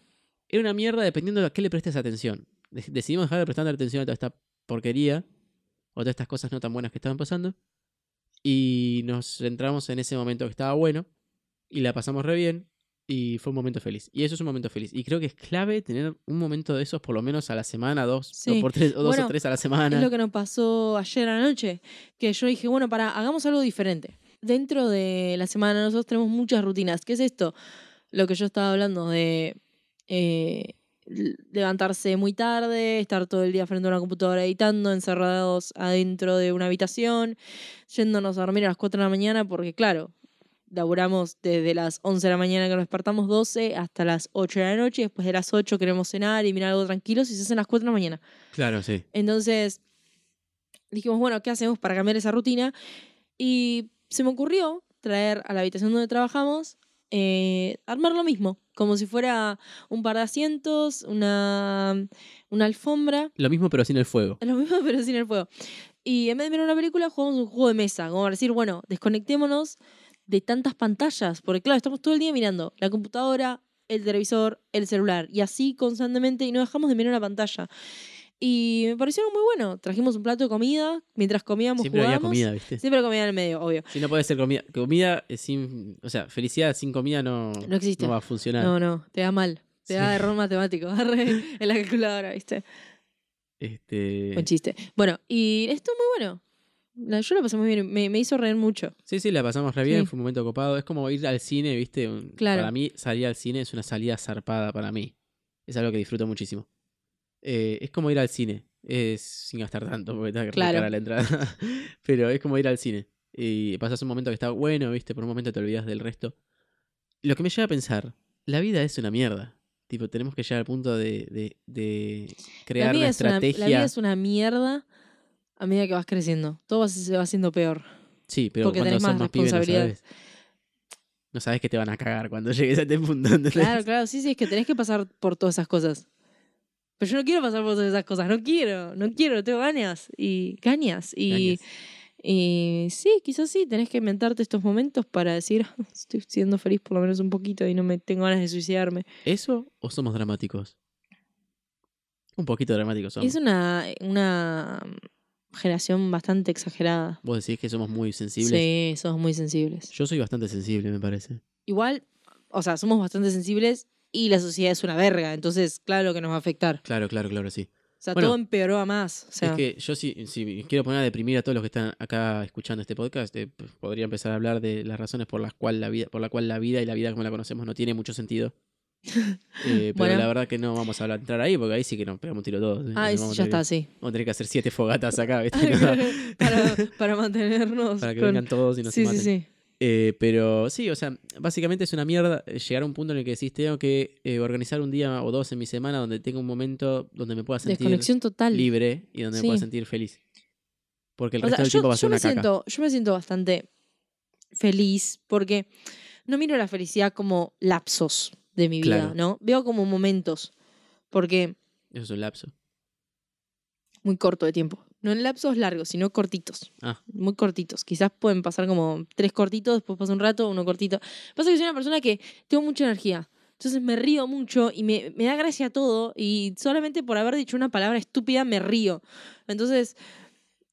era una mierda dependiendo de a qué le prestes atención. De- Decidimos dejar de prestar atención a toda esta porquería o todas estas cosas no tan buenas que estaban pasando. Y nos centramos en ese momento que estaba bueno. y la pasamos re bien y fue un momento feliz. Y eso es un momento feliz. Y creo que es clave tener un momento de esos por lo menos a la semana, dos, Sí. o, por tres, o dos Bueno, o tres a la Es semana. lo que nos pasó ayer anoche, que yo dije, bueno, para, hagamos algo diferente. Dentro de la semana nosotros tenemos muchas rutinas. ¿Qué es esto? Lo que yo estaba hablando de eh, levantarse muy tarde, estar todo el día frente a una computadora editando, encerrados adentro de una habitación, yéndonos a dormir a las 4 de la mañana, porque claro, laburamos desde las 11 de la mañana que nos despertamos 12 hasta las 8 de la noche, después de las 8 queremos cenar y mirar algo tranquilos y se hacen las 4 de la mañana. Claro, sí. Entonces dijimos, bueno, ¿qué hacemos para cambiar esa rutina? Y se me ocurrió traer a la habitación donde trabajamos, eh, armar lo mismo, como si fuera un par de asientos, una, una alfombra, Lo mismo pero sin el fuego. lo mismo pero sin el fuego. Y en vez de mirar una película, jugamos un juego de mesa, como para decir, bueno, desconectémonos de tantas pantallas, porque claro, estamos todo el día mirando la computadora, el televisor, el celular, y así constantemente, y no dejamos de mirar una pantalla. Y me parecieron muy bueno. Trajimos un plato de comida, mientras comíamos, Siempre había comida, ¿viste? Siempre comida en el medio, obvio. Si no puede ser comida. Comida sin. O sea, felicidad sin comida no, No existe. no va a funcionar. No, no, te da mal. Te Sí. da error matemático [LAUGHS] en la calculadora, ¿viste? Este. Buen chiste. Bueno, y esto muy bueno. La- Yo lo pasé muy bien, me, me hizo reír mucho. Sí, sí, la pasamos re bien, Sí. fue un momento copado. Es como ir al cine, ¿viste? Un- Claro. Para mí, salir al cine es una salida zarpada para mí. Es algo que disfruto muchísimo. Eh, es como ir al cine. Es sin gastar tanto, porque está Claro. cara la entrada. [LAUGHS] Pero es como ir al cine. Y pasas un momento que está bueno, ¿viste? Por un momento te olvidas del resto. Lo que me lleva a pensar, la vida es una mierda. Tipo, tenemos que llegar al punto de, de, de crear la, vida una es una, estrategia. la vida es una mierda a medida que vas creciendo. Todo va- se va haciendo peor. Sí, pero porque cuando tenés más más no responsabilidad. sabes. No sabes que te van a cagar cuando llegues a este punto. ¿entendés? Claro, claro, sí, sí, es que tenés que pasar por todas esas cosas. Pero yo no quiero pasar por todas esas cosas, no quiero, no quiero, tengo ganas y ganas. Y, Gañas. y sí, quizás sí, tenés que inventarte estos momentos para decir, "Ah, estoy siendo feliz por lo menos un poquito y no me tengo ganas de suicidarme. ¿Eso o somos dramáticos? Un poquito dramáticos somos. Es una, una generación bastante exagerada. Vos decís que somos muy sensibles. Sí, somos muy sensibles. Yo soy bastante sensible, me parece. Igual, o sea, somos bastante sensibles y la sociedad es una verga, entonces claro que nos va a afectar. Claro, claro, claro, sí. O sea, Bueno, todo empeoró a más. O sea, es que yo si, si quiero poner a deprimir a todos los que están acá escuchando este podcast, eh, podría empezar a hablar de las razones por las cual la vida, por la cual la vida y la vida como la conocemos no tiene mucho sentido. Eh, pero Bueno. la verdad que no vamos a entrar ahí porque ahí sí que nos pegamos un tiro todos. ah, Nos a ya está, sí. Vamos a tener que hacer siete fogatas acá, [LAUGHS] para, para mantenernos. para que con- vengan todos y no sí, se sí, maten. sí. Eh, pero sí, o sea, básicamente es una mierda llegar a un punto en el que decís, tengo que eh, organizar un día o dos en mi semana donde tenga un momento donde me pueda sentir total. libre y donde Sí. me pueda sentir feliz. Porque el O resto sea, del yo, tiempo va a ser una caca. siento, yo me siento bastante feliz porque no miro la felicidad como lapsos de mi vida, Claro. ¿no? Veo como momentos. Porque Eso es un lapso. muy corto de tiempo. No en lapsos largos, sino cortitos. Ah. Muy cortitos. Quizás pueden pasar como tres cortitos, después pasa un rato, uno cortito. Pasa que soy una persona que tengo mucha energía. Entonces me río mucho y me, me da gracia todo y solamente por haber dicho una palabra estúpida me río. Entonces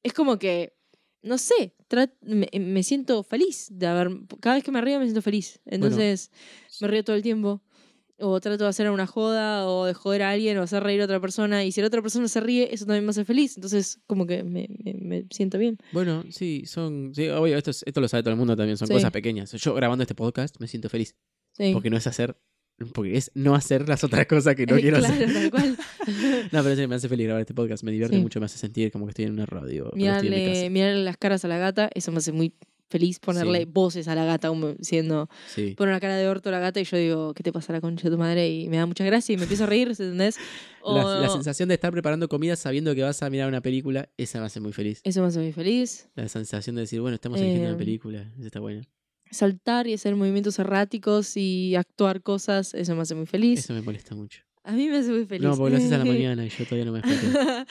es como que, no sé, me, me siento feliz de haber... Cada vez que me río me siento feliz. Entonces me río todo el tiempo. O trato de hacer una joda o de joder a alguien o hacer reír a otra persona. Y si la otra persona se ríe, eso también me hace feliz. Entonces como que me, me- me siento bien. Bueno, sí, son. Sí, obvio, esto, es- esto lo sabe todo el mundo también, son Sí. cosas pequeñas. Yo grabando este podcast me siento feliz. Sí. Porque no es hacer. Porque es no hacer las otras cosas que no [LAUGHS] quiero claro, hacer. tal cual. [LAUGHS] No, pero sí, me hace feliz grabar este podcast. Me divierte mucho, me hace sentir como que estoy en una radio. mirarle, mirarle las caras a la gata, eso me hace muy feliz ponerle Sí. voces a la gata, diciendo, Sí. pone una cara de orto a la gata y yo digo, ¿qué te pasa la concha de tu madre? Y me da mucha gracia y me empiezo a reír, ¿entendés? O- [LAUGHS] La, la sensación de estar preparando comida sabiendo que vas a mirar una película, esa me hace muy feliz. Eso me hace muy feliz. La sensación de decir, bueno, estamos eligiendo Eh, una película, esa está buena. Saltar y hacer movimientos erráticos y actuar cosas, eso me hace muy feliz. Eso me molesta mucho. A mí me hace muy feliz. No, porque lo haces a la [LAUGHS] mañana y yo todavía no me desperté. [LAUGHS]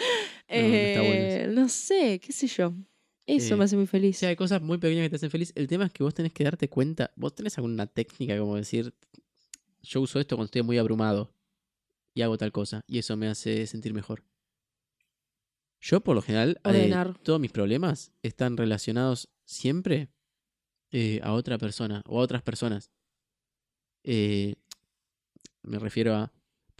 Eh, está bueno eso. no sé, qué sé yo. Eso Eh, me hace muy O feliz. sea, hay cosas muy pequeñas que te hacen feliz. El tema es que vos tenés que darte cuenta. ¿Vos tenés alguna técnica como decir, yo uso esto cuando estoy muy abrumado y hago tal cosa y eso me hace sentir mejor? Yo, por lo general, eh, todos mis problemas están relacionados siempre eh, a otra persona o a otras personas. Eh, me refiero a.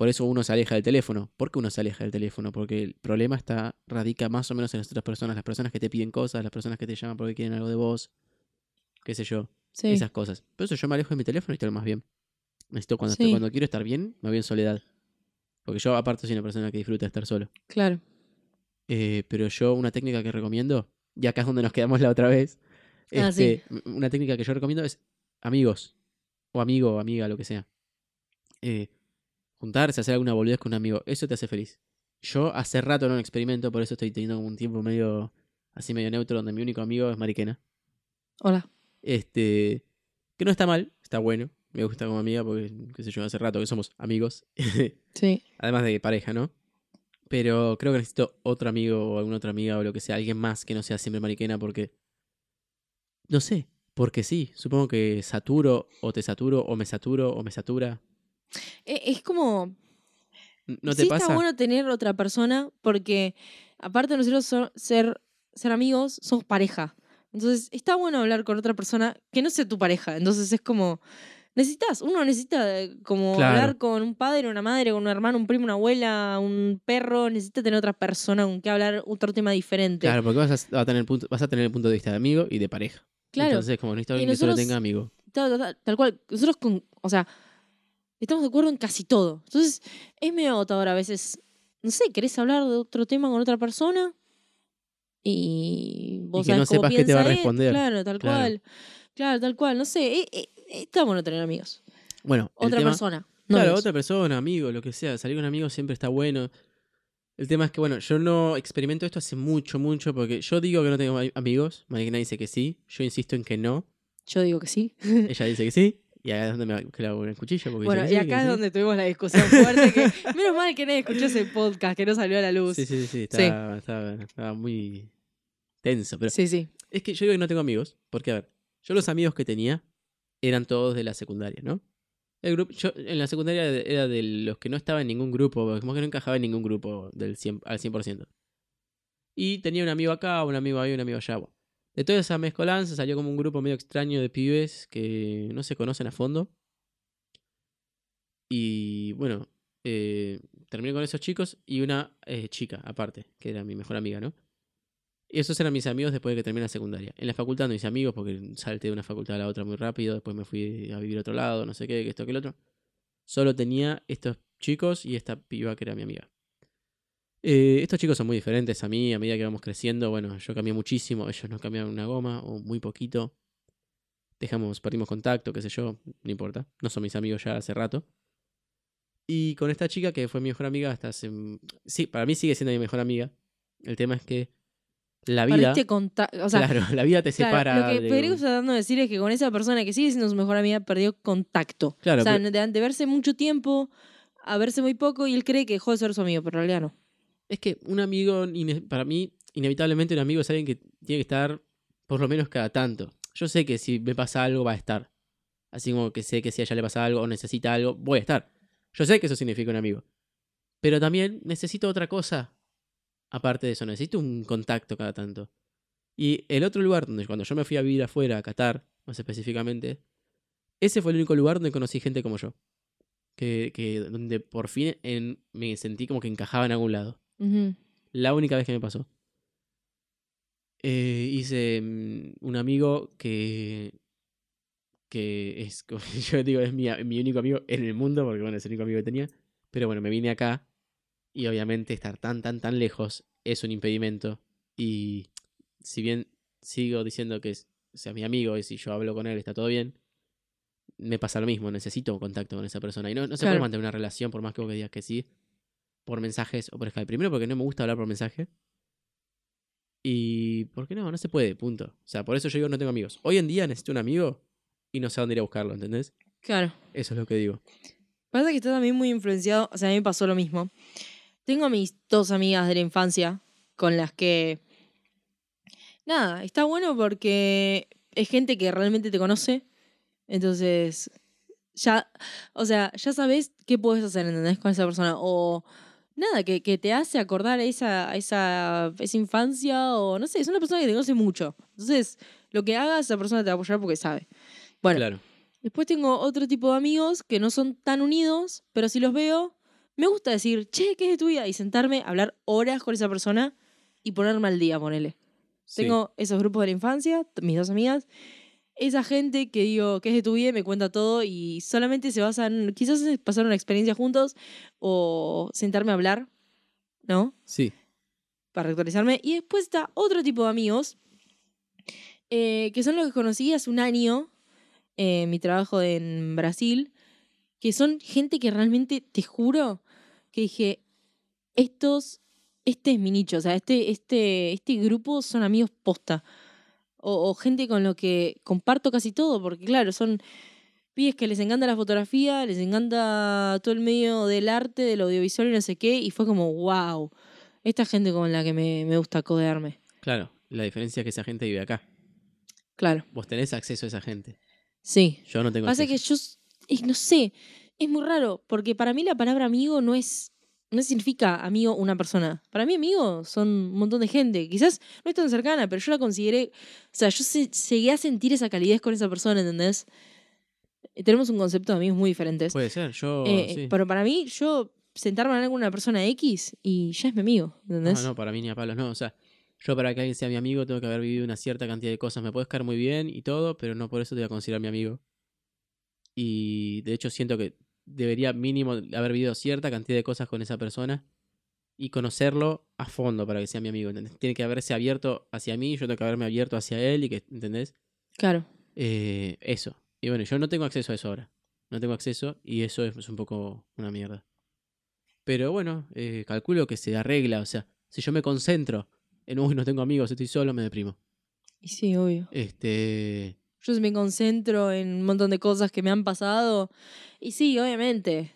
Por eso uno se aleja del teléfono. ¿Por qué uno se aleja del teléfono? Porque el problema está, radica más o menos en las otras personas. Las personas que te piden cosas, las personas que te llaman porque quieren algo de vos. Qué sé yo. Sí. Esas cosas. Por eso yo me alejo de mi teléfono y estoy más bien. Necesito cuando, estoy- cuando quiero estar bien, me voy en soledad. Porque yo, aparte, soy una persona que disfruta de estar solo. Claro. Eh, pero yo, una técnica que recomiendo, y acá es donde nos quedamos la otra vez. Ah, este, Una técnica que yo recomiendo es amigos. O amigo o amiga, lo que sea. Eh, juntarse, hacer alguna boludez con un amigo. Eso te hace feliz. Yo hace rato no lo experimento, por eso estoy teniendo un tiempo medio. Así medio neutro, donde mi único amigo es Mariquena. Hola. Este. Que no está mal, está bueno. Me gusta como amiga porque, qué sé yo, hace rato que somos amigos. [LAUGHS] Sí. Además de pareja, ¿no? Pero creo que necesito otro amigo o alguna otra amiga o lo que sea, alguien más que no sea siempre mariquena porque... No sé, porque sí, supongo que saturo o te saturo o me saturo o me satura. E- Es como. ¿No te sí pasa? está bueno tener otra persona porque, aparte de nosotros so- ser, ser amigos, somos pareja. Entonces, está bueno hablar con otra persona que no sea tu pareja. Entonces, es como. Necesitas, uno necesita eh, como Claro. hablar con un padre, una madre, con un hermano, un primo, una abuela, un perro. Necesita tener otra persona con que hablar otro tema diferente. Claro, porque vas a, tener punto, vas a tener el punto de vista de amigo y de pareja. Claro. Entonces, como necesito alguien que solo tenga amigo. Tal, tal, tal, tal cual. Nosotros con. O sea, estamos de acuerdo en casi todo. Entonces, es medio agotador a veces. No sé, querés hablar de otro tema con otra persona. Y vos que no sabés cómo sepas qué te va a él. responder. Claro, tal Claro. cual. Claro, tal cual. No sé. eh, eh, está bueno tener amigos. Bueno, Otra tema- persona. no claro, amigos. otra persona, amigo, lo que sea. Salir con amigos siempre está bueno. El tema es que, bueno, yo no experimento esto hace mucho, mucho, porque yo digo que no tengo am- amigos. Mariquena dice que sí. Yo insisto en que no. Yo digo que sí. Ella dice que sí. Y acá es donde me clavo el cuchillo. Porque bueno, y acá es sí. donde tuvimos la discusión fuerte. que [LAUGHS] Menos mal que nadie escuchó ese podcast, que no salió a la luz. Sí, sí, sí. Estaba, estaba- estaba muy tenso. Pero sí. sí. es que yo digo que no tengo amigos. Porque, a ver, yo los amigos que tenía eran todos de la secundaria, ¿no? El grupo, yo en la secundaria era de los que no estaba en ningún grupo, como que no encajaba en ningún grupo del 100, al 100%. Y tenía un amigo acá, un amigo ahí, un amigo allá. bueno. De toda esa mezcolanza salió como un grupo medio extraño de pibes que no se conocen a fondo. Y bueno, eh, terminé con esos chicos y una eh, chica aparte, que era mi mejor amiga, ¿no? Y esos eran mis amigos después de que terminé la secundaria. En la facultad no hice amigos porque salté de una facultad a la otra muy rápido, después me fui a vivir a otro lado, no sé qué, que esto, que el otro. Solo tenía estos chicos y esta piba que era mi amiga. Eh, estos chicos son muy diferentes a mí, a medida que vamos creciendo, bueno, yo cambié muchísimo, ellos no cambiaron una goma o muy poquito. Dejamos, perdimos contacto, qué sé yo, no importa. No son mis amigos ya hace rato. Y con esta chica que fue mi mejor amiga hasta hace... Sí, para mí sigue siendo mi mejor amiga. El tema es que la vida... O sea, claro, la vida te Claro, separa. lo que de- Federico está tratando de decir es que con esa persona que sigue siendo su mejor amiga perdió contacto. Claro, o sea, pero- de, de verse mucho tiempo a verse muy poco y él cree que dejó de ser su amigo, pero en realidad no. Es que un amigo, para mí, inevitablemente un amigo es alguien que tiene que estar por lo menos cada tanto. Yo sé que si me pasa algo va a estar. Así como que sé que si a ella le pasa algo o necesita algo, voy a estar. Yo sé que eso significa un amigo. Pero también necesito otra cosa. Aparte de eso, necesito un contacto cada tanto. Y el otro lugar donde cuando yo me fui a vivir afuera, a Qatar, más específicamente, ese fue el único lugar donde conocí gente como yo. Que, donde por fin me sentí como que encajaba en algún lado. La única vez que me pasó. Eh, hice mm, un amigo que. que es, [LAUGHS] como yo digo, es mi, mi único amigo en el mundo, porque bueno, es el único amigo que tenía. Pero bueno, me vine acá y obviamente estar tan, tan, tan lejos es un impedimento. Y si bien sigo diciendo que es, sea mi amigo y si yo hablo con él está todo bien, me pasa lo mismo, necesito contacto con esa persona. Y no, no se puede Claro. mantener una relación por más que vos que digas que sí, por mensajes o por Skype. Primero porque no me gusta hablar por mensaje. Y ¿por qué no? No se puede, punto. O sea, por eso yo digo no tengo amigos. Hoy en día necesito un amigo y no sé dónde ir a buscarlo, ¿entendés? Claro. Eso es lo que digo. Pasa que está también muy influenciado, o sea, a mí me pasó lo mismo. Tengo a mis dos amigas de la infancia con las que... Nada, está bueno porque es gente que realmente te conoce. Entonces, ya, o sea, ya sabes qué puedes hacer, ¿entendés? Con esa persona. O nada, que, que te hace acordar a esa, a esa, esa infancia o no sé, es una persona que te conoce mucho. Entonces, lo que haga esa persona te va a apoyar porque sabe. Bueno, Claro. Después tengo otro tipo de amigos que no son tan unidos, pero si los veo, me gusta decir, che, ¿qué es de tu vida? Y sentarme, hablar horas con esa persona y ponerme al día, ponele. Sí. Tengo esos grupos de la infancia, mis dos amigas, esa gente que digo, ¿qué es de tu vida? Y me cuenta todo y solamente se basan, quizás pasar una experiencia juntos o sentarme a hablar, ¿no? Sí. para actualizarme. Y después está otro tipo de amigos, eh, que son los que conocí hace un año en mi trabajo en Brasil, que son gente que realmente, te juro, que dije, estos, este es mi nicho, o sea, este, este, este grupo son amigos posta. O, o gente con lo que comparto casi todo, porque claro, son pibes que les encanta la fotografía, les encanta todo el medio del arte, del audiovisual y no sé qué, y fue como, wow, esta gente con la que me, me gusta codearme. Claro, la diferencia es que esa gente vive acá. Claro, Vos tenés acceso a esa gente. sí. Yo no tengo Pasa que acceso. yo, s- eh, no sé, es muy raro, porque para mí la palabra amigo no es, no significa amigo una persona. Para mí amigo son un montón de gente. Quizás no es tan cercana, pero yo la consideré, o sea, yo se- llegué a sentir esa calidez con esa persona, ¿entendés? Tenemos un concepto de amigos muy diferentes. Puede ser, yo Eh, sí. Pero para mí, yo sentarme a con una persona X y ya es mi amigo, ¿entendés? No, no, para mí ni a palos, no. O sea, yo para que alguien sea mi amigo tengo que haber vivido una cierta cantidad de cosas. Me puedes caer muy bien y todo, pero no por eso te voy a considerar mi amigo. Y de hecho siento que debería mínimo haber vivido cierta cantidad de cosas con esa persona y conocerlo a fondo para que sea mi amigo. ¿entendés? Tiene que haberse abierto hacia mí, yo tengo que haberme abierto hacia él y que, ¿entendés? Claro. Eh, eso. Y bueno, yo no tengo acceso a eso ahora. No tengo acceso y eso es, es un poco una mierda. Pero bueno, eh, calculo que se arregla. O sea, si yo me concentro en, uy, no tengo amigos, estoy solo, me deprimo. Y sí, obvio. Este. Yo me concentro en un montón de cosas que me han pasado. Y sí, obviamente.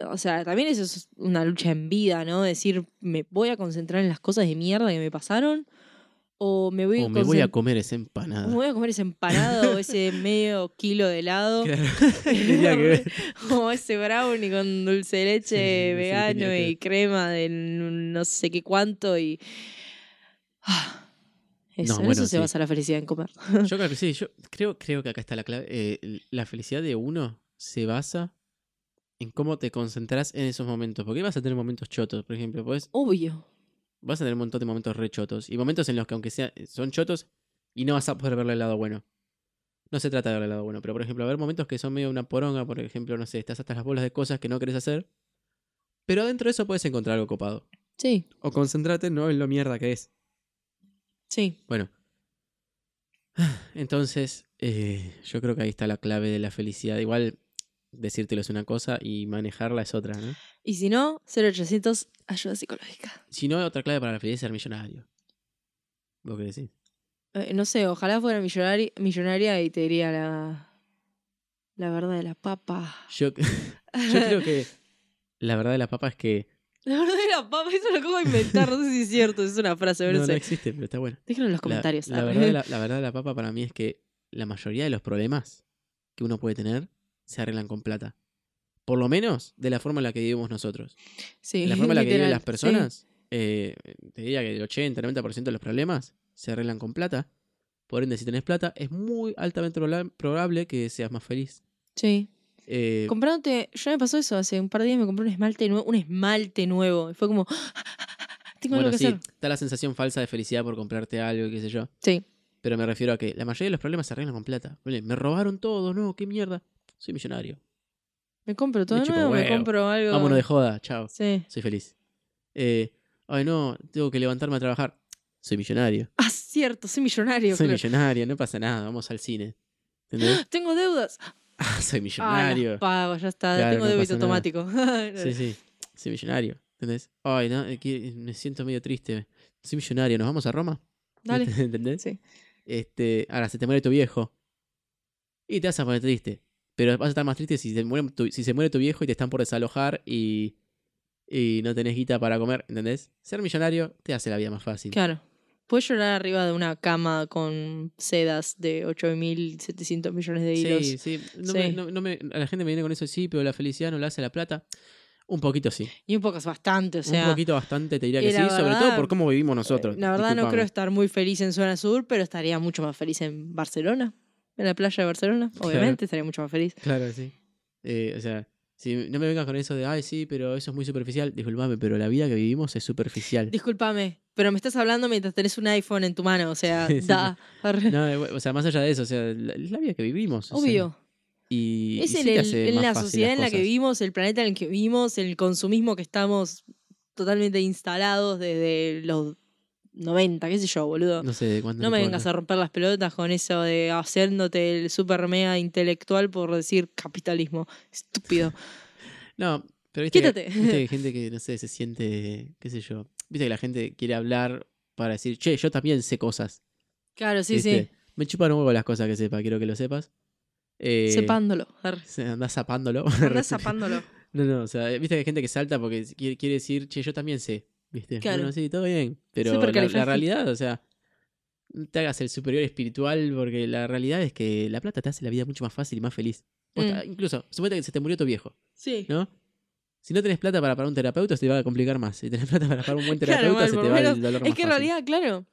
O sea, también eso es una lucha en vida, ¿no? Decir, me voy a concentrar en las cosas de mierda que me pasaron. O me voy, O a, me voy a comer esa empanada. me voy a comer ese empanado o [LAUGHS] ese medio kilo de helado. Claro. [LAUGHS] O ese brownie con dulce de leche Sí, sí, sí, vegano que y crema de no sé qué cuánto y... Ah, eso, No, en bueno, eso se sí. basa la felicidad en comer. Yo creo que sí, yo creo, creo que acá está la clave. Eh, la felicidad de uno se basa en cómo te concentras en esos momentos. Porque vas a tener momentos chotos, por ejemplo. Podés Obvio. vas a tener un montón de momentos re chotos. Y momentos en los que, aunque sea, son chotos, y no vas a poder verle el lado bueno. No se trata de verle el lado bueno, pero por ejemplo, haber momentos que son medio una poronga, por ejemplo, no sé, estás hasta las bolas de cosas que no querés hacer. Pero dentro de eso puedes encontrar algo copado. Sí, O concentrarte no en lo mierda que es. Sí. Bueno. [SIGHS] Entonces, eh, yo creo que ahí está la clave de la felicidad. Igual decírtelo es una cosa y manejarla es otra, ¿no? Y si no, 0800 ayuda psicológica. Si no, otra clave para la felicidad es ser millonario. ¿Vos qué decís? Eh, no sé, ojalá fuera millonaria, millonaria y te diría la, la verdad de la papa. Yo, [LAUGHS] yo creo que la verdad de la papa es que La verdad de la papa, eso lo acabo de inventar, no sé si es cierto, es una frase, pero no, no no existe, pero está bueno. Déjenlo en los La- comentarios. La, ah. verdad de la, la verdad de la papa para mí es que la mayoría de los problemas que uno puede tener se arreglan con plata. Por lo menos de la forma en la que vivimos nosotros. Sí, la forma en la que viven las sí. personas, eh, te diría que el 80, 90% de los problemas se arreglan con plata. Por ende, si tenés plata, es muy altamente proba- probable que seas más feliz. Sí. Eh, Comprándote, yo me pasó eso, hace un par de días me compré un esmalte nuevo, un esmalte nuevo. Y fue como, [GASPS] tengo bueno, algo que sí, hacer. está la sensación falsa de felicidad por comprarte algo, qué sé yo. Sí. Pero me refiero a que la mayoría de los problemas se arreglan con plata. Me robaron todo, no, qué mierda. Soy millonario. Me compro todo Me nuevo, me compro algo. Vámonos de joda, chao. Sí. Soy feliz. Eh, ay, no, tengo que levantarme a trabajar. Soy millonario. Ah, cierto, soy millonario. Soy claro. millonario, no pasa nada, vamos al cine. ¿Entendés? [GASPS] Tengo deudas. Ah, [LAUGHS] soy Ah, millonario. las pago, ya está. Claro, Tengo no débito automático. [LAUGHS] Sí, sí. Soy millonario. ¿Entendés? Ay, no, eh, que- me siento medio triste. Soy millonario, ¿nos vamos a Roma? Dale. [LAUGHS] ¿Entendés? Sí. Este, ahora, se te muere tu viejo. Y te vas a poner triste. Pero vas a estar más triste si se muere tu, si se muere tu viejo y te están por desalojar y, y no tenés guita para comer, ¿entendés? Ser millonario te hace la vida más fácil. Claro. Puedes llorar arriba de una cama con sedas de 8.700 millones de hilos. Sí, sí. No Sí. Me, no, no me- a la gente me viene con eso, sí, pero la felicidad no la hace la plata. Un poquito sí. Y un poco es bastante, o sea. un poquito bastante te diría que sí, sobre todo por cómo vivimos nosotros. La verdad no creo estar muy feliz en zona sur, pero estaría mucho más feliz en Barcelona. en la playa de Barcelona, Claro. obviamente estaría mucho más feliz. Claro, sí. Eh, o sea, si no me vengas con eso de, ay, sí, pero eso es muy superficial, disculpame, pero la vida que vivimos es superficial. Discúlpame, pero me estás hablando mientras tenés un iPhone en tu mano, o sea, [LAUGHS] Sí, da. No, eh, o sea, más allá de eso, o sea, la, es la vida que vivimos. o sea, Obvio. y, Es y sí en, el- la sociedad en la que vivimos, el planeta en el que vivimos, el consumismo que estamos totalmente instalados desde los 90, qué sé yo, boludo. No sé de cuándo. No me vengas a romper las pelotas con eso de haciéndote el super mega intelectual por decir capitalismo. Estúpido. [LAUGHS] No, pero viste que, Quítate. viste que hay [LAUGHS] gente que, no sé, se siente, qué sé yo. Viste que la gente quiere hablar para decir, che, yo también sé cosas. Claro, sí, ¿viste? sí. Me chupan un huevo las cosas que sepa, quiero que lo sepas. Eh, Sepándolo. Andás zapándolo. Andá [LAUGHS] zapándolo. No, no, o sea, viste que hay gente que salta porque quiere, quiere decir, che, yo también sé. ¿Viste? Claro. Bueno, sí, todo bien. Pero la, realidad, o sea, no te hagas el superior espiritual porque la realidad es que la plata te hace la vida mucho más fácil y más feliz. Mm. Incluso, suponete que se te murió tu viejo, Sí. ¿no? Si no tenés plata para pagar un terapeuta, se te va a complicar más. Si tenés plata para pagar un buen [LAUGHS] terapeuta, se te va el dolor Es más que en fácil. realidad, claro.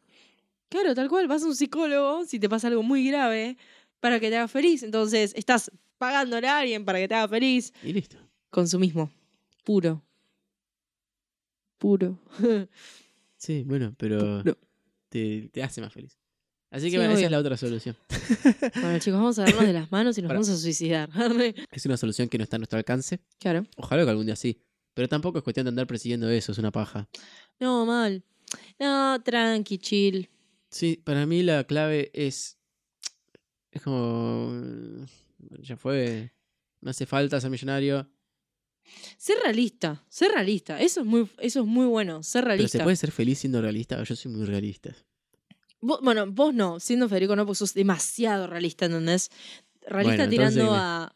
Claro, tal cual, vas a un psicólogo si te pasa algo muy grave para que te haga feliz. Entonces, estás pagándole a alguien para que te haga feliz. Y listo. Consumismo. Puro. Puro. Sí, bueno, pero te, te hace más feliz. Así que Sí, bueno, esa es la otra solución. [LAUGHS] Bueno, chicos, vamos a darnos de las manos y nos vamos a suicidar. [LAUGHS] Es una solución que no está a nuestro alcance. claro. Ojalá que algún día sí. Pero tampoco es cuestión de andar persiguiendo eso, es una paja. No, mal. No, tranqui, chill. Sí, para mí la clave es. Es como. Ya fue. No hace falta ser millonario. Ser realista, ser realista. Eso es muy, eso es muy bueno, ser Pero realista. se puede ser feliz siendo realista. Yo soy muy realista. Vos- bueno, vos no, siendo Federico no, porque sos demasiado realista, ¿entendés? Realista Bueno, tirando entonces- a,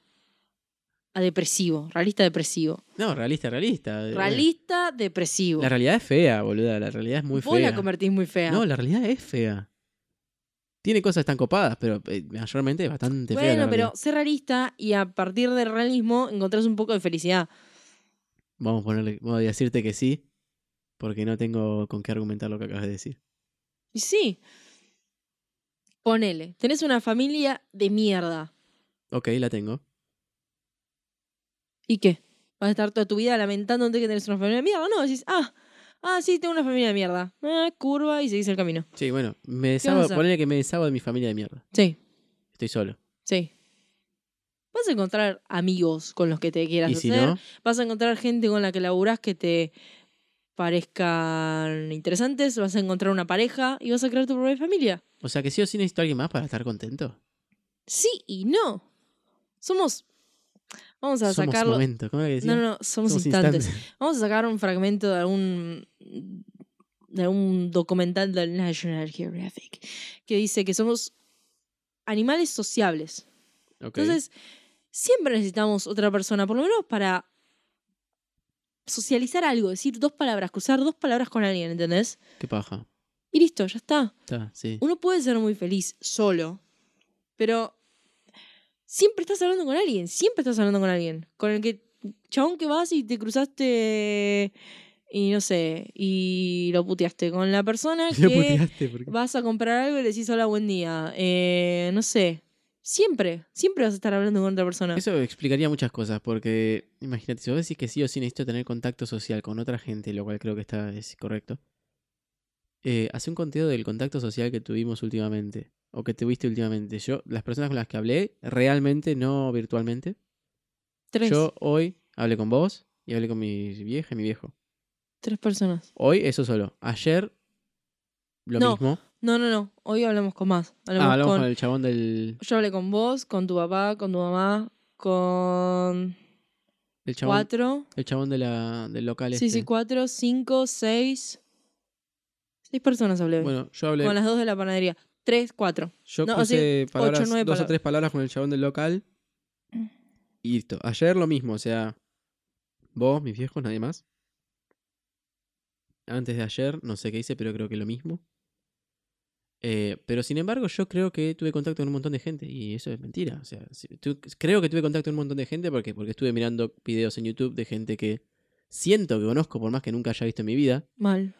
a depresivo, realista depresivo. No, realista, realista. eh. Realista, depresivo. La realidad es fea, boluda. La realidad es muy vos fea. la convertís muy fea. No, la realidad es fea. Tiene cosas tan copadas, pero eh, mayormente es bastante fea. la bueno, pero ser realista y a partir del realismo encontrás un poco de felicidad. Vamos a ponerle. A decirte que sí. Porque no tengo con qué argumentar lo que acabas de decir. Y sí. Ponele, tenés una familia de mierda. Ok, la tengo. ¿Y qué? ¿Vas a estar toda tu vida lamentándote que tenés una familia de mierda? No, decís, ah, ah, sí, tengo una familia de mierda. Ah, curva y seguís el camino. Sí, bueno, me vas a deshago, ponele que me deshago de mi familia de mierda. Sí, Estoy solo. sí. Vas a encontrar amigos con los que te quieras Y si hacer. no, Vas a encontrar gente con la que laburás que te parezcan interesantes. Vas a encontrar una pareja y vas a crear tu propia familia. o sea que sí o sí necesito a alguien más para estar contento. Sí y no. Somos. Vamos a Somos sacarlo. momento, ¿cómo era que? No, no, no, somos, instantes. instantes. Vamos a sacar un fragmento de algún de algún documental del National Geographic que dice que somos animales sociables. Ok. Entonces, siempre necesitamos otra persona, por lo menos para socializar algo, decir dos palabras, cruzar dos palabras con alguien, ¿entendés? Qué paja. Y listo, ya está. Está, sí. Uno puede ser muy feliz solo, pero siempre estás hablando con alguien, siempre estás hablando con alguien. Con el que, chabón que vas y te cruzaste y no sé, y lo puteaste. Con la persona [LAUGHS] Lo que puteaste vas a comprar algo y le decís hola, buen día. Eh, no sé, siempre, siempre vas a estar hablando con otra persona. Eso explicaría muchas cosas, porque imagínate, si vos decís que sí o sí necesito tener contacto social con otra gente, lo cual creo que está es correcto. Eh, hace un conteo del contacto social que tuvimos últimamente, o que tuviste últimamente. Yo, las personas con las que hablé, realmente, no virtualmente. Tres, Yo hoy hablé con vos y hablé con mi vieja y mi viejo. tres personas. Hoy eso solo. Ayer lo No, mismo. No, no, no, hoy hablamos con más. Hablamos Ah, hablamos con... con el chabón del, Yo hablé con vos, con tu papá, con tu mamá, con el chabón, cuatro. el chabón de la, del local Sí, este. sí, cuatro, cinco, seis. Seis personas hablé. Bueno, yo hablé. con las dos de la panadería. Tres, cuatro. Yo No, puse palabras, ocho, nueve dos o tres palabras con el chabón del local. Y listo. Ayer lo mismo, o sea, vos, mis viejos, nadie más. Antes de ayer, no sé qué hice, pero creo que lo mismo. Eh, pero sin embargo, yo creo que tuve contacto con un montón de gente y eso es mentira. O sea, si- tu- creo que tuve contacto con un montón de gente porque, porque estuve mirando videos en YouTube de gente que siento que conozco por más que nunca haya visto en mi vida. Mal.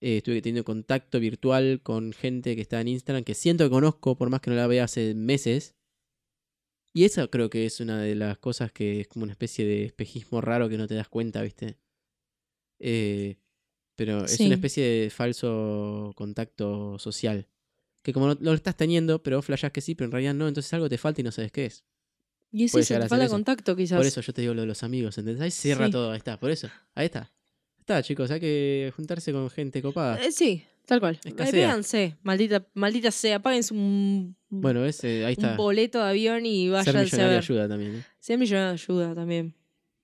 Eh, estuve teniendo contacto virtual con gente que está en Instagram que siento que conozco, por más que no la vea hace meses. Y esa creo que es una de las cosas que es como una especie de espejismo raro que no te das cuenta, ¿viste? Eh, pero es una especie de falso contacto social. Que como no lo estás teniendo, pero flashás que sí, pero en realidad no, entonces algo te falta y no sabes qué es. Y es eso, te falta eso. contacto quizás. Por eso yo te digo lo de los amigos, ¿entendés? Ahí cierra Sí. todo, ahí está, por eso. Ahí está. Está, chicos, hay que juntarse con gente copada. Eh, sí, tal cual. Eh, véanse, maldita, maldita sea, páguense un, Bueno, ese, ahí un está. boleto de avión y Ser váyanse a millonario ver. ayuda también. Ser millonario ayuda también.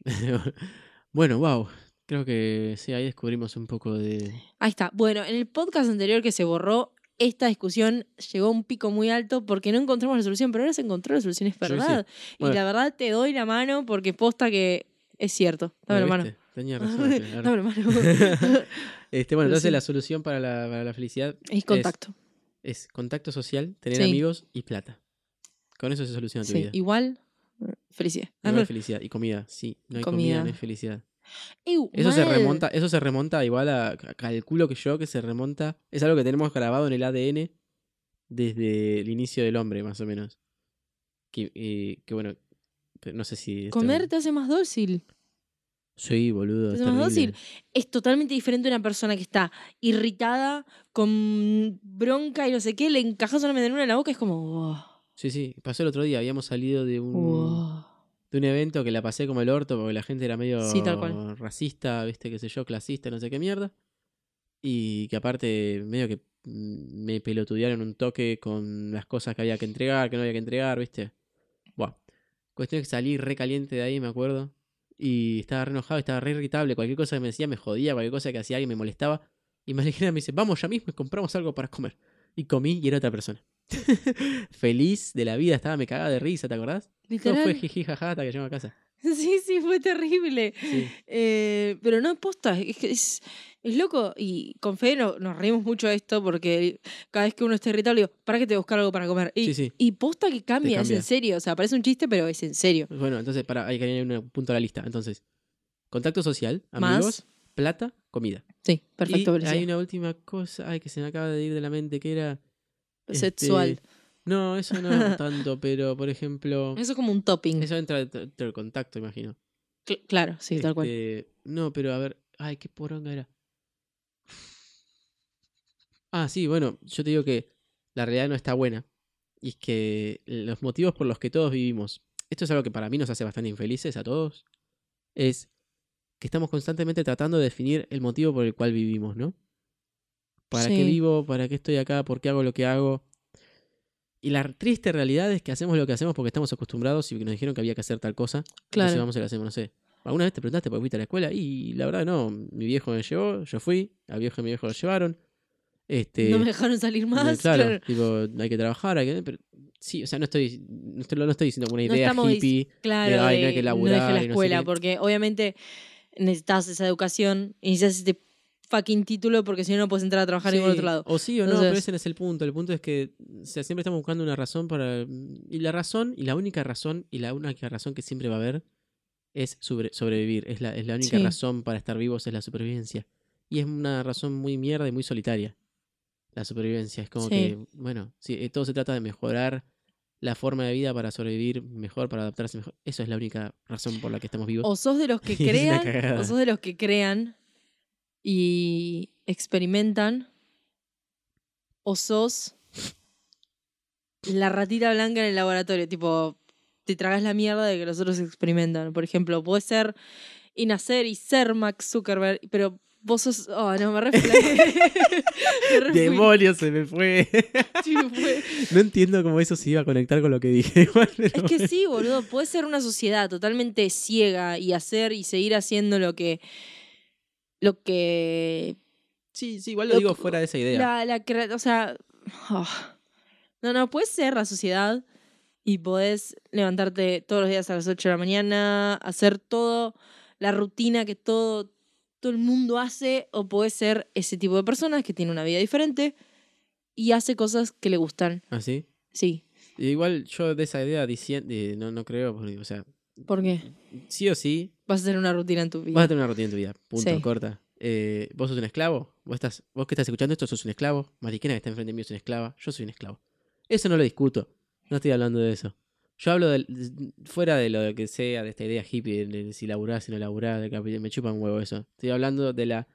¿eh? [LAUGHS] bueno, wow. Creo que sí, ahí descubrimos un poco de. Ahí está. Bueno, en el podcast anterior que se borró, esta discusión llegó a un pico muy alto porque no encontramos la solución, pero ahora se encontró la solución, es verdad. Bueno. Y la verdad te doy la mano porque posta que es cierto. Dame la mano. Tenía [LAUGHS] razón. este, ahora. Dame la mano. este, bueno, entonces sí. la solución para la, para la felicidad es contacto. es contacto social, tener Sí. amigos y plata. Con eso se soluciona tu Sí, vida. igual, felicidad. Igual felicidad. Y comida, sí. No hay comida, Comida. no hay felicidad. Igual. Eso se remonta, eso se remonta igual a, a- calculo que yo que se remonta, es algo que tenemos grabado en el ADN desde el inicio del hombre, más o menos. Que, eh, que bueno, no sé si... Comer te hace más dócil. Sí, boludo. Es terrible. dócil. Es totalmente diferente a una persona que está irritada, con bronca y no sé qué, le encajas una en la boca es como. Sí, sí. Pasó el otro día, habíamos salido de un, de un evento que la pasé como el orto porque la gente era medio Sí, tal cual. racista, viste, qué sé yo, clasista, no sé qué mierda. Y que aparte medio que mm, me pelotudearon un toque con las cosas que había que entregar, que no había que entregar, viste. Buah. Cuestión es que salí re caliente de ahí, me acuerdo. Y estaba re enojado, estaba re irritable. Cualquier cosa que me decía me jodía, cualquier cosa que hacía alguien me molestaba. Y me me dice, vamos ya mismo y compramos algo para comer. Y comí y era otra persona. [LAUGHS] Feliz de la vida, estaba, me cagaba de risa, ¿te acordás? Todo Literal. fue jiji jaja hasta que llegamos a casa. [LAUGHS] Sí, sí, fue terrible. Sí. Eh, pero no, posta, es, que es, es loco. Y con Fede no- nos reímos mucho de esto porque cada vez que uno está irritable, digo, ¿para que te buscar algo para comer? Y, Sí, sí. y posta que cambia, es en serio. O sea, parece un chiste, pero es en serio. Bueno, entonces para, hay que añadir un punto a la lista. Entonces, contacto social, Más. amigos, plata, comida. Sí, perfecto. y hay una última cosa, ay, que se me acaba de ir de la mente, que era... Sexual. este, no, eso no tanto, pero por ejemplo... Eso es como un topping. Eso entra dentro del contacto, imagino. Cl- claro, sí, tal cual. Este, No, pero a ver, ay, qué poronga era. Ah, sí, bueno, yo te digo que la realidad no está buena. Y es que los motivos por los que todos vivimos, esto es algo que para mí nos hace bastante infelices a todos, es que estamos constantemente tratando de definir el motivo por el cual vivimos, ¿no? ¿Para qué vivo? ¿Para qué estoy acá? ¿Por qué hago lo que hago? Y la triste realidad es que hacemos lo que hacemos porque estamos acostumbrados y nos dijeron que había que hacer tal cosa. Entonces Claro. vamos y lo hacemos, no sé. ¿Alguna vez te preguntaste por qué fuiste a la escuela? Y la verdad no, mi viejo me llevó, yo fui, al viejo y mi viejo lo llevaron. Este, no me dejaron salir eh, más. claro, claro. tipo, hay que trabajar, hay que... Pero, sí, o sea, no estoy, no estoy, no estoy diciendo una No idea hippie. Claro, ay, no de hay que no dejes la y no sé escuela, porque obviamente necesitas esa educación y necesitas este fucking título porque si no no puedes entrar a trabajar en ningún otro lado. O sí o no, pero Entonces- ese no es el punto. El punto es que o sea, siempre estamos buscando una razón para... Y la razón, y la única razón, y la única razón que siempre va a haber es sobre- sobrevivir. Es la, es la única Sí. razón para estar vivos, es la supervivencia. Y es una razón muy mierda y muy solitaria. La supervivencia. Es como Sí. que, bueno, sí, eh, todo se trata de mejorar la forma de vida para sobrevivir mejor, para adaptarse mejor. Eso es la única razón por la que estamos vivos. O sos de los que [LAUGHS] crean, o sos de los que crean y experimentan, o sos la ratita blanca en el laboratorio, tipo, te tragas la mierda de que los otros experimentan. Por ejemplo, puede ser y nacer y ser Max Zuckerberg, pero vos sos. Oh, no, me re [LAUGHS] Me re fui. ¡Demonios! Se me fue. [LAUGHS] Sí, me fue. no entiendo cómo eso se iba a conectar con lo que dije. [LAUGHS] igual, Es que sí, boludo. Puede ser una sociedad totalmente ciega y hacer y seguir haciendo lo que. Lo que. Sí, sí, igual lo Lo digo fuera de esa idea. La, la crea- o sea. oh. No, no, puede ser la sociedad y podés levantarte todos los días a las 8 de la mañana, hacer todo, la rutina que todo, todo el mundo hace, o puede ser ese tipo de personas que tiene una vida diferente y hace cosas que le gustan. ¿Ah, sí? Sí. Y Igual yo de esa idea diciendo, no, no creo, porque, o sea, ¿Por qué? sí o sí, Vas a hacer una rutina en tu vida. vas a tener una rutina en tu vida. Punto, Sí. corta. eh, vos sos un esclavo, vos, estás, vos que estás escuchando esto sos un esclavo, Mariquena que está enfrente mío es una esclava, yo soy un esclavo. Eso no lo discuto, no estoy hablando de eso. Yo hablo de, fuera de lo que sea, de esta idea hippie, de, si laburás, si no laburás, de me chupa un huevo eso. Estoy hablando de la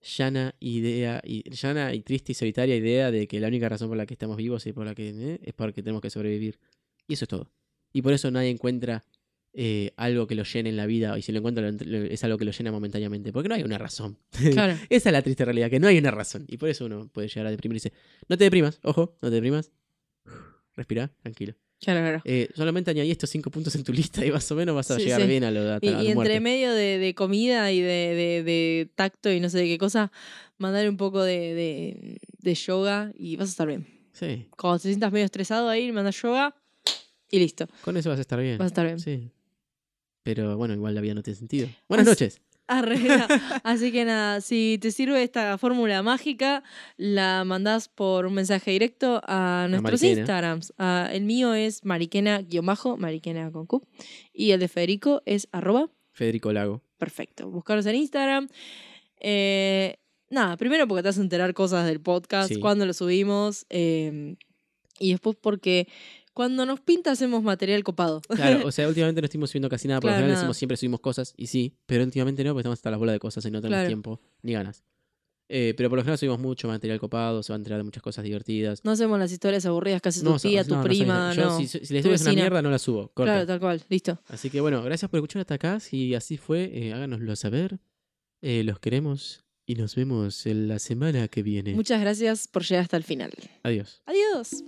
llana idea, y, llana y triste y solitaria idea de que la única razón por la que estamos vivos y por la que eh, es porque tenemos que sobrevivir. Y eso es todo. Y por eso nadie encuentra eh, algo que lo llene en la vida, y si lo encuentra es algo que lo llena momentáneamente, porque no hay una razón. [LAUGHS] Esa es la triste realidad, que no hay una razón. Y por eso uno puede llegar a deprimirse. No te deprimas, ojo, no te deprimas. Respira, tranquilo. Claro, claro. Eh, solamente añadí estos cinco puntos en tu [LAUGHS] lista y más o menos vas a llegar bien a lo de Y, y entre medio de, comida y de, tacto y no sé de qué cosa, mandar un poco de, yoga y vas a estar bien. Sí. Cuando te sientas medio estresado ahí, mandas yoga y listo. Con eso vas a estar bien. Vas a estar bien. Sí. Pero bueno, igual la vida no tiene sentido. Buenas noches. [LAUGHS] Así que nada, si te sirve esta fórmula mágica, la mandás por un mensaje directo a nuestros Instagrams. el mío es mariquena-bajo, mariquena con Q. Y el de Federico es arroba. Federico Lago. Perfecto. Buscarlos en Instagram. Eh, nada, primero porque te vas a enterar cosas del podcast, cuando lo subimos. Eh, y después porque cuando nos pinta hacemos material copado. Claro, [LAUGHS] o sea, últimamente no estuvimos subiendo casi nada, por lo general decimos siempre subimos cosas, y sí, pero últimamente no, porque estamos hasta la bola de cosas y no tenemos tiempo ni ganas. Eh, pero por lo general subimos mucho material copado, se va a enterar de muchas cosas divertidas. No hacemos las historias aburridas que hace tu tía, tu prima, no. Si, si, la historia es una mierda, no la subo. Claro, tal cual, listo. Así que bueno, gracias por escuchar hasta acá. Si así fue, eh, háganoslo saber. Eh, los queremos y nos vemos en la semana que viene. Muchas gracias por llegar hasta el final. Adiós. Adiós.